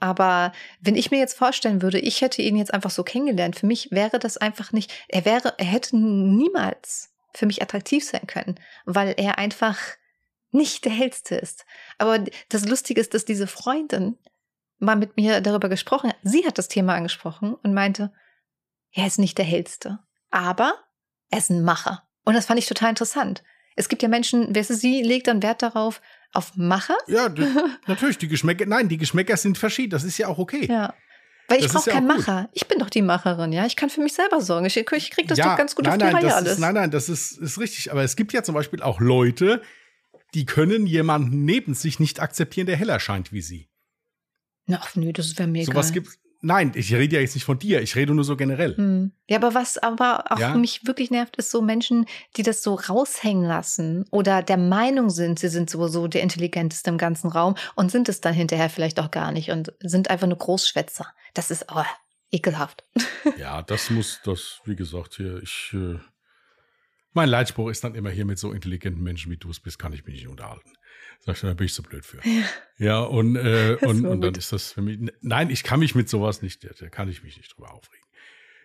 Speaker 1: Aber wenn ich mir jetzt vorstellen würde, ich hätte ihn jetzt einfach so kennengelernt, für mich wäre das einfach nicht, er wäre, er hätte niemals für mich attraktiv sein können, weil er einfach nicht der hellste ist. Aber das Lustige ist, dass diese Freundin mal mit mir darüber gesprochen hat. Sie hat das Thema angesprochen und meinte, er ist nicht der hellste, aber er ist ein Macher. Und das fand ich total interessant. Es gibt ja Menschen, weißt du, sie legt dann Wert darauf, auf Macher.
Speaker 2: Ja, die, *laughs* natürlich, die Geschmäcker, nein, die Geschmäcker sind verschieden, das ist ja auch okay.
Speaker 1: Ja. Weil ich brauche ja keinen Macher. Ich bin doch die Macherin, ja. Ich kann für mich selber sorgen. Ich, ich kriege das ja, doch ganz gut
Speaker 2: nein,
Speaker 1: auf die
Speaker 2: nein,
Speaker 1: Reihe alles.
Speaker 2: Ist, nein, nein, das ist, ist richtig. Aber es gibt ja zum Beispiel auch Leute, die können jemanden neben sich nicht akzeptieren, der heller scheint wie sie.
Speaker 1: Ach nö, das wäre mir
Speaker 2: Sowas gibt Nein, ich rede ja jetzt nicht von dir, ich rede nur so generell.
Speaker 1: Hm. Ja, aber was aber auch ja? mich wirklich nervt, ist so Menschen, die das so raushängen lassen oder der Meinung sind, sie sind sowieso der intelligenteste im ganzen Raum und sind es dann hinterher vielleicht auch gar nicht und sind einfach nur Großschwätzer. Das ist oh, ekelhaft. *laughs*
Speaker 2: Ja, das muss, das, wie gesagt, hier, ich äh, mein Leitspruch ist dann immer hier mit so intelligenten Menschen wie du es bist, kann ich mich nicht unterhalten. Sagst du, da bin ich so blöd für. Ja, ja und, äh, *laughs* und, und dann ist das für mich. Nein, ich kann mich mit sowas nicht, da kann ich mich nicht drüber aufregen.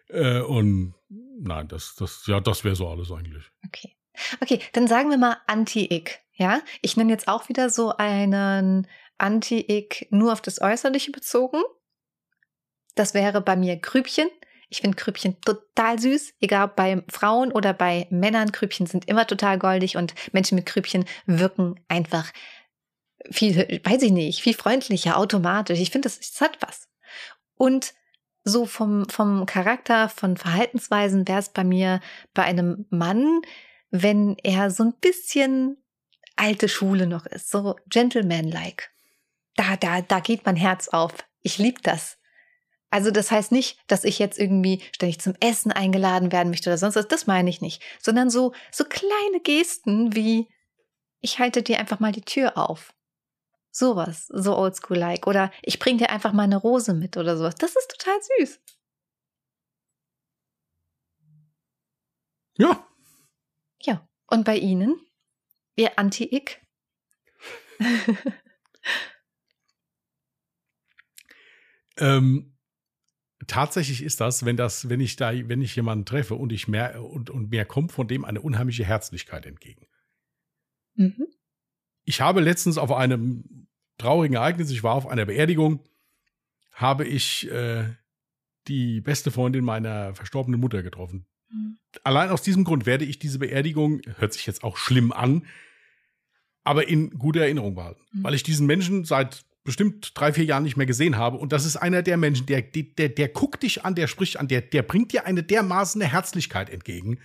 Speaker 2: Äh, und nein, das, das, ja, das wäre so alles eigentlich.
Speaker 1: Okay. Okay, dann sagen wir mal Anti-Ick. Ja, ich nenne jetzt auch wieder so einen Anti-Ick nur auf das Äußerliche bezogen. Das wäre bei mir Grübchen. Ich finde Krüppchen total süß, egal ob bei Frauen oder bei Männern. Krüppchen sind immer total goldig und Menschen mit Krüppchen wirken einfach viel, weiß ich nicht, viel freundlicher, automatisch. Ich finde, das, das hat was. Und so vom, vom Charakter, von Verhaltensweisen wäre es bei mir bei einem Mann, wenn er so ein bisschen alte Schule noch ist, so gentleman-like. Da, da, da geht mein Herz auf. Ich liebe das. Also das heißt nicht, dass ich jetzt irgendwie ständig zum Essen eingeladen werden möchte oder sonst was. Das meine ich nicht. Sondern so, so kleine Gesten wie, ich halte dir einfach mal die Tür auf. Sowas, so oldschool-like. Oder ich bring dir einfach mal eine Rose mit oder sowas. Das ist total süß.
Speaker 2: Ja.
Speaker 1: Ja. Und bei Ihnen? Ihr Anti-Ick?
Speaker 2: ähm, tatsächlich ist das, wenn das, wenn ich da, wenn ich jemanden treffe und ich mehr und, und mir kommt von dem eine unheimliche Herzlichkeit entgegen. Mhm. Ich habe letztens auf einem traurigen Ereignis, ich war auf einer Beerdigung, habe ich äh, die beste Freundin meiner verstorbenen Mutter getroffen. Mhm. Allein aus diesem Grund werde ich diese Beerdigung, hört sich jetzt auch schlimm an, aber in guter Erinnerung behalten. Mhm. Weil ich diesen Menschen seit bestimmt drei, vier Jahren nicht mehr gesehen habe. Und das ist einer der Menschen, der, der, der, der guckt dich an, der spricht an, der, der bringt dir eine dermaßen Herzlichkeit entgegen.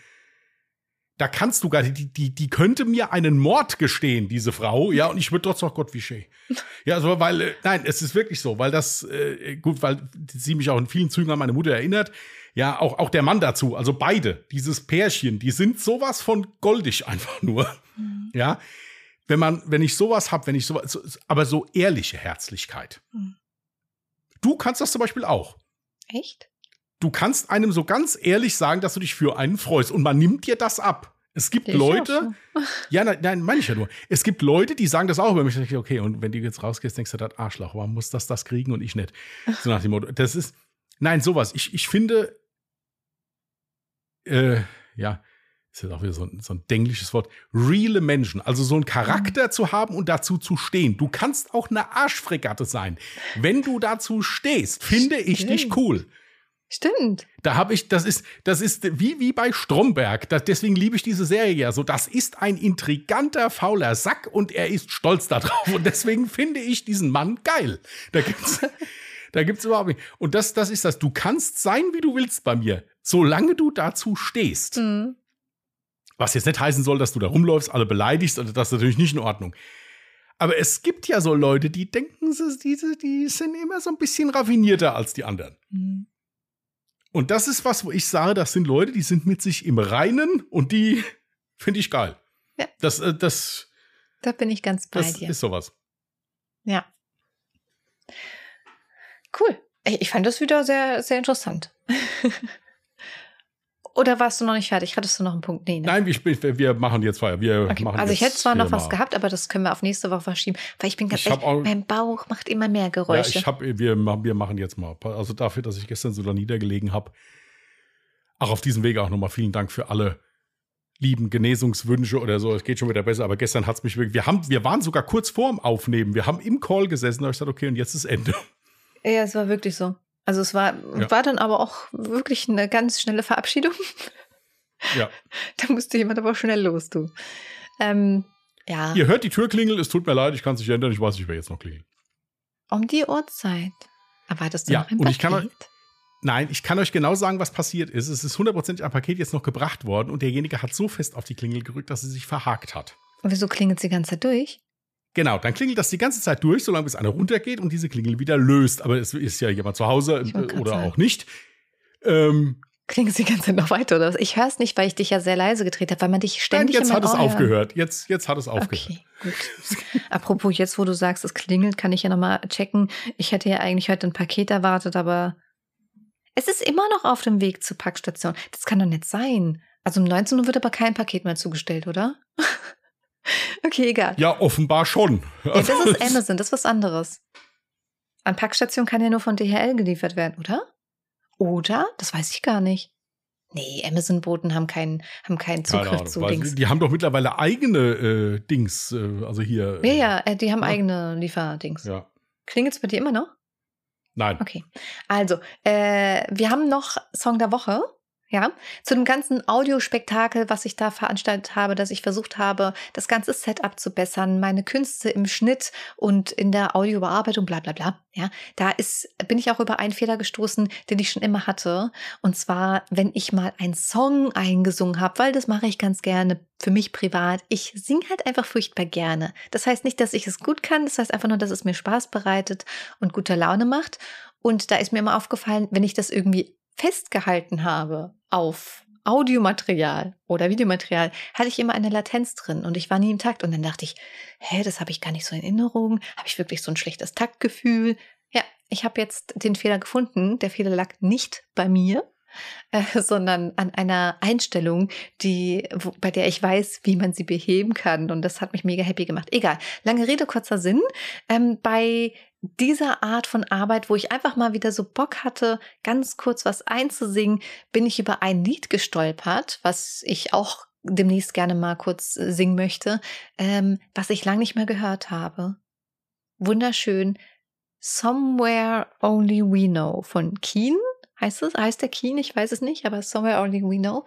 Speaker 2: Da kannst du gar nicht, die, die, die könnte mir einen Mord gestehen, diese Frau, ja, und ich würde trotzdem auch Gott wie schön. *laughs* Ja, also, weil, äh, nein, es ist wirklich so, weil das, äh, gut, weil sie mich auch in vielen Zügen an meine Mutter erinnert. Ja, auch, auch der Mann dazu, also beide, dieses Pärchen, die sind sowas von goldig einfach nur. Mhm. Ja, wenn man, wenn ich sowas habe, wenn ich sowas, aber so ehrliche Herzlichkeit. Hm. Du kannst das zum Beispiel auch.
Speaker 1: Echt?
Speaker 2: Du kannst einem so ganz ehrlich sagen, dass du dich für einen freust und man nimmt dir das ab. Es gibt ich Leute, *laughs* ja, nein, nein, meine ich ja nur. Es gibt Leute, die sagen das auch über mich. Okay, und wenn du jetzt rausgehst, denkst du, das Arschloch, warum muss das das kriegen und ich nicht? So nach dem Motto. Das ist, nein, sowas. Ich, ich finde, äh, ja, ist jetzt auch wieder so ein, so ein denglisches Wort, reale Menschen, also so einen Charakter zu haben und dazu zu stehen. Du kannst auch eine Arschfregatte sein. Wenn du dazu stehst, finde Stimmt. ich dich cool.
Speaker 1: Stimmt.
Speaker 2: Da habe ich, das ist, das ist wie, wie bei Stromberg. Das, deswegen liebe ich diese Serie ja so. Das ist ein intriganter, fauler Sack und er ist stolz darauf. Und deswegen finde ich diesen Mann geil. Da gibt's, *laughs* da gibt's überhaupt nicht. Und das, das ist das. Du kannst sein, wie du willst bei mir, solange du dazu stehst. Mhm. Was jetzt nicht heißen soll, dass du da rumläufst, alle beleidigst, also das ist natürlich nicht in Ordnung. Aber es gibt ja so Leute, die denken, die, die sind immer so ein bisschen raffinierter als die anderen. Mhm. Und das ist was, wo ich sage, das sind Leute, die sind mit sich im Reinen und die *laughs* finde ich geil. Ja. Das, äh, das.
Speaker 1: Da bin ich ganz bei
Speaker 2: das
Speaker 1: dir.
Speaker 2: Ist sowas.
Speaker 1: Ja. Cool. Ich fand das wieder sehr, sehr interessant. *laughs* Oder warst du noch nicht fertig? Hattest du noch einen Punkt?
Speaker 2: Nee, ne? Nein, wir, wir machen jetzt Feier. Wir okay. machen
Speaker 1: also ich hätte zwar noch was gehabt, aber das können wir auf nächste Woche verschieben, weil ich bin ganz ich ehrlich, auch, mein Bauch macht immer mehr Geräusche.
Speaker 2: Ja, ich hab, wir, wir machen jetzt mal. Also dafür, dass ich gestern so da niedergelegen habe. Auch auf diesem Wege auch nochmal vielen Dank für alle lieben Genesungswünsche oder so. Es geht schon wieder besser, aber gestern hat es mich wirklich. Wir, haben, wir waren sogar kurz vorm Aufnehmen. Wir haben im Call gesessen, da habe ich gesagt, okay, und jetzt ist Ende.
Speaker 1: Ja, es war wirklich so. Also es war, ja. war dann aber auch wirklich eine ganz schnelle Verabschiedung.
Speaker 2: Ja. *laughs*
Speaker 1: da musste jemand aber schnell los, du. Ähm, ja.
Speaker 2: Ihr hört die Tür klingeln, es tut mir leid, ich kann es nicht ändern, ich weiß nicht, wer jetzt noch klingelt.
Speaker 1: Um die Uhrzeit. Erwartest du
Speaker 2: ja,
Speaker 1: noch ein
Speaker 2: und
Speaker 1: Paket?
Speaker 2: Ich kann nein, ich kann euch genau sagen, was passiert ist. Es ist hundertprozentig ein Paket jetzt noch gebracht worden und derjenige hat so fest auf die Klingel gerückt, dass sie sich verhakt hat.
Speaker 1: Und wieso klingelt sie die ganze Zeit durch?
Speaker 2: Genau, dann klingelt das die ganze Zeit durch, solange bis einer runtergeht und diese Klingel wieder löst. Aber es ist ja jemand zu Hause äh, oder sagen. auch nicht. Ähm,
Speaker 1: Klingelt sie die ganze Zeit noch weiter oder was? Ich höre es nicht, weil ich dich ja sehr leise gedreht habe, weil man dich ständig
Speaker 2: Nein, jetzt hat
Speaker 1: es
Speaker 2: aufgehört. Jetzt, jetzt hat es aufgehört.
Speaker 1: Okay, gut. Apropos, jetzt wo du sagst, es klingelt, kann ich ja nochmal checken. Ich hätte ja eigentlich heute ein Paket erwartet, aber es ist immer noch auf dem Weg zur Packstation. Das kann doch nicht sein. Also um 19 Uhr wird aber kein Paket mehr zugestellt, oder? Okay, egal.
Speaker 2: Ja, offenbar schon.
Speaker 1: Ja, das ist Amazon, das ist was anderes. An Packstation kann ja nur von DHL geliefert werden, oder? Oder? Das weiß ich gar nicht. Nee, Amazon-Boten haben keinen, haben keinen Zugriff Ahnung, zu Dings.
Speaker 2: Die haben doch mittlerweile eigene äh, Dings, äh, also hier.
Speaker 1: Ja, ja, äh, die haben ja. eigene Lieferdings.
Speaker 2: Ja.
Speaker 1: Klingelt es bei dir immer noch?
Speaker 2: Nein.
Speaker 1: Okay. Also, äh, wir haben noch Song der Woche. Ja, zu dem ganzen Audiospektakel, was ich da veranstaltet habe, dass ich versucht habe, das ganze Setup zu bessern, meine Künste im Schnitt und in der Audiobearbeitung, bla bla bla. Ja, da ist, bin ich auch über einen Fehler gestoßen, den ich schon immer hatte. Und zwar, wenn ich mal einen Song eingesungen habe, weil das mache ich ganz gerne für mich privat. Ich singe halt einfach furchtbar gerne. Das heißt nicht, dass ich es gut kann, das heißt einfach nur, dass es mir Spaß bereitet und gute Laune macht. Und da ist mir immer aufgefallen, wenn ich das irgendwie festgehalten habe auf Audiomaterial oder Videomaterial, hatte ich immer eine Latenz drin und ich war nie im Takt. Und dann dachte ich, hä, das habe ich gar nicht so in Erinnerung. Habe ich wirklich so ein schlechtes Taktgefühl? Ja, ich habe jetzt den Fehler gefunden. Der Fehler lag nicht bei mir, äh, *laughs* sondern an einer Einstellung, die, wo, bei der ich weiß, wie man sie beheben kann. Und das hat mich mega happy gemacht. Egal. Lange Rede, kurzer Sinn. Ähm, bei dieser Art von Arbeit, wo ich einfach mal wieder so Bock hatte, ganz kurz was einzusingen, bin ich über ein Lied gestolpert, was ich auch demnächst gerne mal kurz äh, singen möchte, ähm, was ich lange nicht mehr gehört habe. Wunderschön. Somewhere Only We Know von Keen. Heißt es? Heißt der Keen? Ich weiß es nicht, aber Somewhere Only We Know.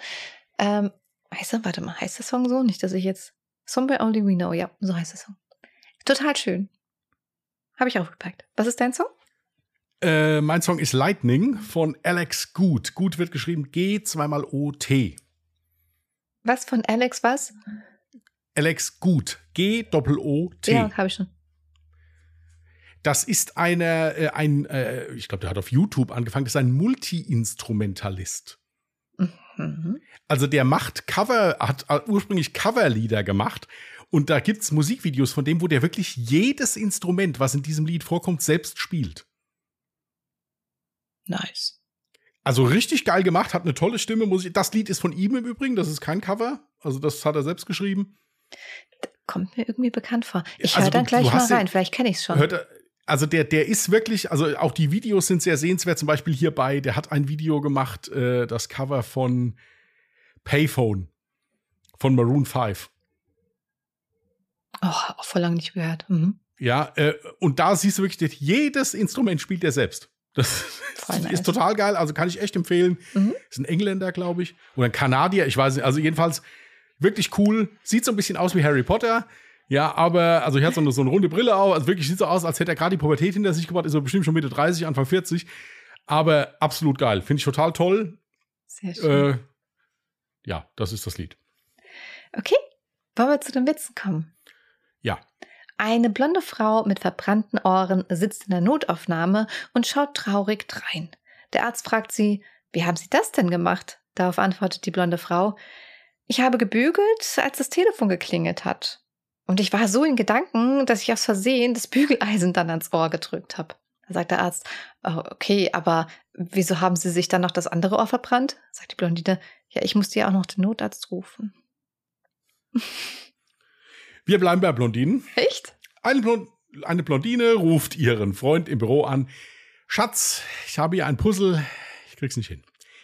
Speaker 1: Ähm, heißt er, warte mal, heißt der Song so? Nicht, dass ich jetzt. Somewhere Only We Know, ja, so heißt der Song. Total schön. Habe ich aufgepackt. Was ist dein Song?
Speaker 2: Äh, mein Song ist Lightning von Alex Gut. Gut wird geschrieben G zweimal O T.
Speaker 1: Was von Alex was?
Speaker 2: Alex Gut. G Doppel O T.
Speaker 1: Ja, habe ich schon.
Speaker 2: Das ist eine, äh, ein, äh, ich glaube, der hat auf YouTube angefangen, das ist ein Multi-Instrumentalist. Mhm. Also der macht Cover, hat ursprünglich Coverlieder gemacht und da gibt es Musikvideos von dem, wo der wirklich jedes Instrument, was in diesem Lied vorkommt, selbst spielt.
Speaker 1: Nice.
Speaker 2: Also richtig geil gemacht, hat eine tolle Stimme. Musik. Das Lied ist von ihm im Übrigen, das ist kein Cover. Also das hat er selbst geschrieben.
Speaker 1: Kommt mir irgendwie bekannt vor. Ich also höre dann gleich mal rein, den, vielleicht kenne ich es schon.
Speaker 2: Hört, also der, der ist wirklich, also auch die Videos sind sehr sehenswert. Zum Beispiel hierbei, der hat ein Video gemacht, äh, das Cover von Payphone. von Maroon 5.
Speaker 1: Oh, auch vor lange nicht gehört. Mhm.
Speaker 2: Ja, äh, und da siehst du wirklich, jedes Instrument spielt er selbst. Das *laughs* nice. ist total geil, also kann ich echt empfehlen. Mhm. Ist ein Engländer, glaube ich. Oder ein Kanadier, ich weiß nicht. Also jedenfalls wirklich cool. Sieht so ein bisschen aus wie Harry Potter. Ja, aber, also ich hatte so eine, so eine runde Brille auch. Also wirklich sieht so aus, als hätte er gerade die Pubertät hinter sich gebracht. Ist er bestimmt schon Mitte 30, Anfang 40. Aber absolut geil. Finde ich total toll.
Speaker 1: Sehr schön. Äh,
Speaker 2: ja, das ist das Lied.
Speaker 1: Okay, wollen wir zu den Witzen kommen?
Speaker 2: Ja.
Speaker 1: Eine blonde Frau mit verbrannten Ohren sitzt in der Notaufnahme und schaut traurig drein. Der Arzt fragt sie, wie haben Sie das denn gemacht? Darauf antwortet die blonde Frau, ich habe gebügelt, als das Telefon geklingelt hat. Und ich war so in Gedanken, dass ich aus Versehen das Bügeleisen dann ans Ohr gedrückt habe. Da sagt der Arzt, oh, okay, aber wieso haben Sie sich dann noch das andere Ohr verbrannt? Sagt die Blondine, ja, ich musste ja auch noch den Notarzt rufen. *laughs*
Speaker 2: Wir bleiben bei Blondinen.
Speaker 1: Echt?
Speaker 2: Eine, Blond eine Blondine ruft ihren Freund im Büro an. Schatz, ich habe hier ein Puzzle, ich krieg's nicht hin.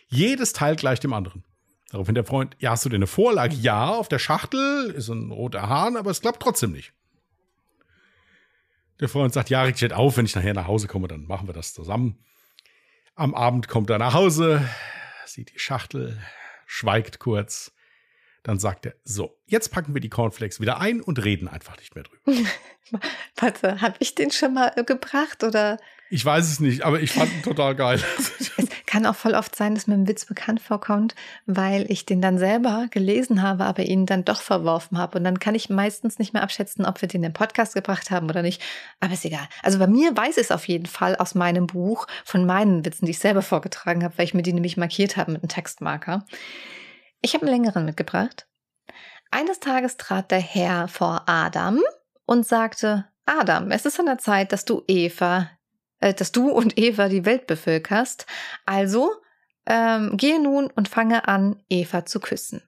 Speaker 2: Jedes Teil gleich dem anderen. Daraufhin der Freund, ja, hast du denn eine Vorlage? Ja, auf der Schachtel ist ein roter Hahn, aber es klappt trotzdem nicht. Der Freund sagt, ja, reg dich auf, wenn ich nachher nach Hause komme, dann machen wir das zusammen. Am Abend kommt er nach Hause, sieht die Schachtel, schweigt kurz, dann sagt er, so, jetzt packen wir die Cornflakes wieder ein und reden einfach nicht mehr drüber. *laughs*
Speaker 1: Warte, habe ich den schon mal gebracht oder?
Speaker 2: Ich weiß es nicht, aber ich fand ihn total geil. *laughs*
Speaker 1: es kann auch voll oft sein, dass mir ein Witz bekannt vorkommt, weil ich den dann selber gelesen habe, aber ihn dann doch verworfen habe. Und dann kann ich meistens nicht mehr abschätzen, ob wir den in den Podcast gebracht haben oder nicht. Aber ist egal. Also bei mir weiß es auf jeden Fall aus meinem Buch von meinen Witzen, die ich selber vorgetragen habe, weil ich mir die nämlich markiert habe mit einem Textmarker. Ich habe einen längeren mitgebracht. Eines Tages trat der Herr vor Adam und sagte, Adam, es ist an der Zeit, dass du Eva, äh, dass du und Eva die Welt bevölkerst. Also ähm, gehe nun und fange an, Eva zu küssen.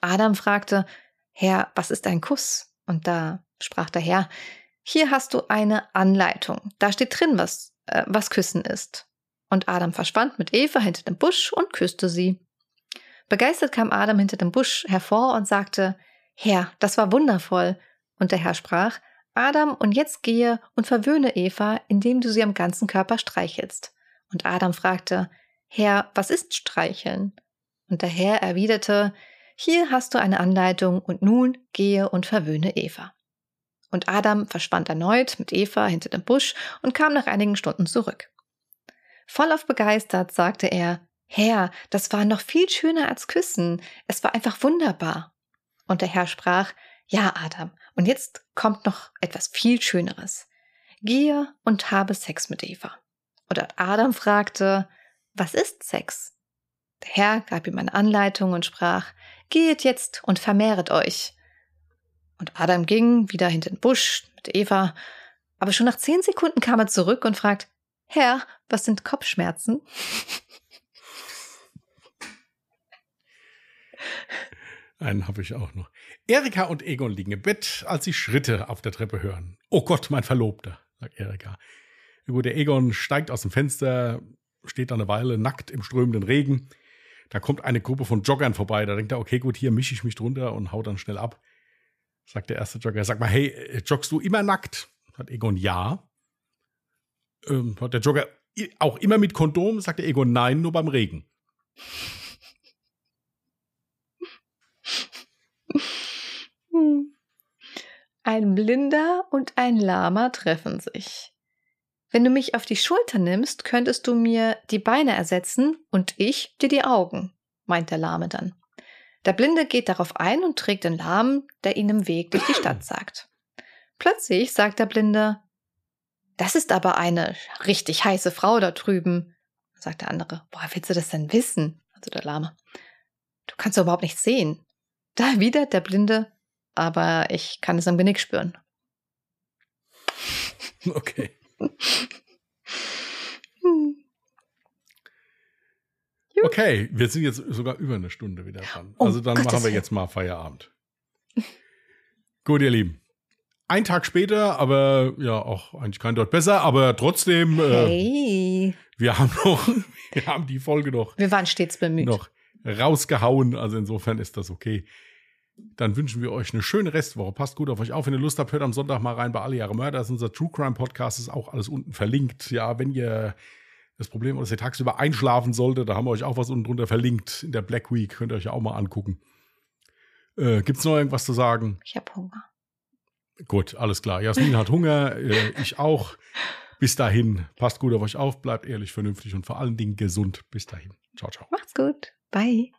Speaker 1: Adam fragte, Herr, was ist ein Kuss? Und da sprach der Herr, hier hast du eine Anleitung. Da steht drin, was, äh, was Küssen ist. Und Adam verschwand mit Eva hinter dem Busch und küsste sie. Begeistert kam Adam hinter dem Busch hervor und sagte, Herr, das war wundervoll. Und der Herr sprach, Adam, und jetzt gehe und verwöhne Eva, indem du sie am ganzen Körper streichelst. Und Adam fragte, Herr, was ist Streicheln? Und der Herr erwiderte, hier hast du eine Anleitung und nun gehe und verwöhne Eva. Und Adam verschwand erneut mit Eva hinter dem Busch und kam nach einigen Stunden zurück. Vollauf begeistert sagte er, Herr, das war noch viel schöner als Küssen. Es war einfach wunderbar. Und der Herr sprach, ja, Adam, und jetzt kommt noch etwas viel Schöneres. Gehe und habe Sex mit Eva. Und Adam fragte, was ist Sex? Der Herr gab ihm eine Anleitung und sprach, Geht jetzt und vermehret euch. Und Adam ging wieder hinter den Busch mit Eva, aber schon nach zehn Sekunden kam er zurück und fragt, Herr, was sind Kopfschmerzen? *laughs*
Speaker 2: Einen habe ich auch noch. Erika und Egon liegen im Bett, als sie Schritte auf der Treppe hören. Oh Gott, mein Verlobter, sagt Erika. Gut, der Egon steigt aus dem Fenster, steht da eine Weile nackt im strömenden Regen. Da kommt eine Gruppe von Joggern vorbei. Da denkt er, okay, gut, hier mische ich mich drunter und hau dann schnell ab. Sagt der erste Jogger, sag mal, hey, äh, joggst du immer nackt? Hat Egon ja. Ähm, hat der Jogger auch immer mit Kondom? Sagt der Egon nein, nur beim Regen. *laughs*
Speaker 1: Ein Blinder und ein Lama treffen sich. Wenn du mich auf die Schulter nimmst, könntest du mir die Beine ersetzen und ich dir die Augen, meint der Lahme dann. Der Blinde geht darauf ein und trägt den Lahmen, der ihn im Weg durch die *clears throat* Stadt sagt. Plötzlich sagt der Blinde, das ist aber eine richtig heiße Frau da drüben. Sagt der andere, woher willst du das denn wissen? Also der Lahme. Du kannst doch überhaupt nichts sehen. Da erwidert der Blinde, aber ich kann es am Genick spüren.
Speaker 2: Okay. *laughs* Okay, wir sind jetzt sogar über eine Stunde wieder dran. Oh, also dann Gottes machen wir jetzt mal Feierabend. *laughs* Gut, ihr Lieben. Ein Tag später, aber ja, auch eigentlich kein dort besser, aber trotzdem.
Speaker 1: Hey.
Speaker 2: Äh, wir haben noch, *laughs* wir haben die Folge noch.
Speaker 1: Wir waren stets bemüht.
Speaker 2: Noch rausgehauen, also insofern ist das okay. Dann wünschen wir euch eine schöne Restwoche. Passt gut auf euch auf. Wenn ihr Lust habt, hört am Sonntag mal rein bei Alle Jahre Mörder. Das ist unser True Crime Podcast. ist auch alles unten verlinkt. Ja, wenn ihr das Problem ist, dass ihr tagsüber einschlafen solltet, da haben wir euch auch was unten drunter verlinkt. In der Black Week könnt ihr euch auch mal angucken. Äh, Gibt es noch irgendwas zu sagen?
Speaker 1: Ich habe Hunger.
Speaker 2: Gut, alles klar. Jasmin hat Hunger, äh, ich auch. Bis dahin, passt gut auf euch auf, bleibt ehrlich, vernünftig und vor allen Dingen gesund. Bis dahin. Ciao, ciao.
Speaker 1: Macht's gut. Bye.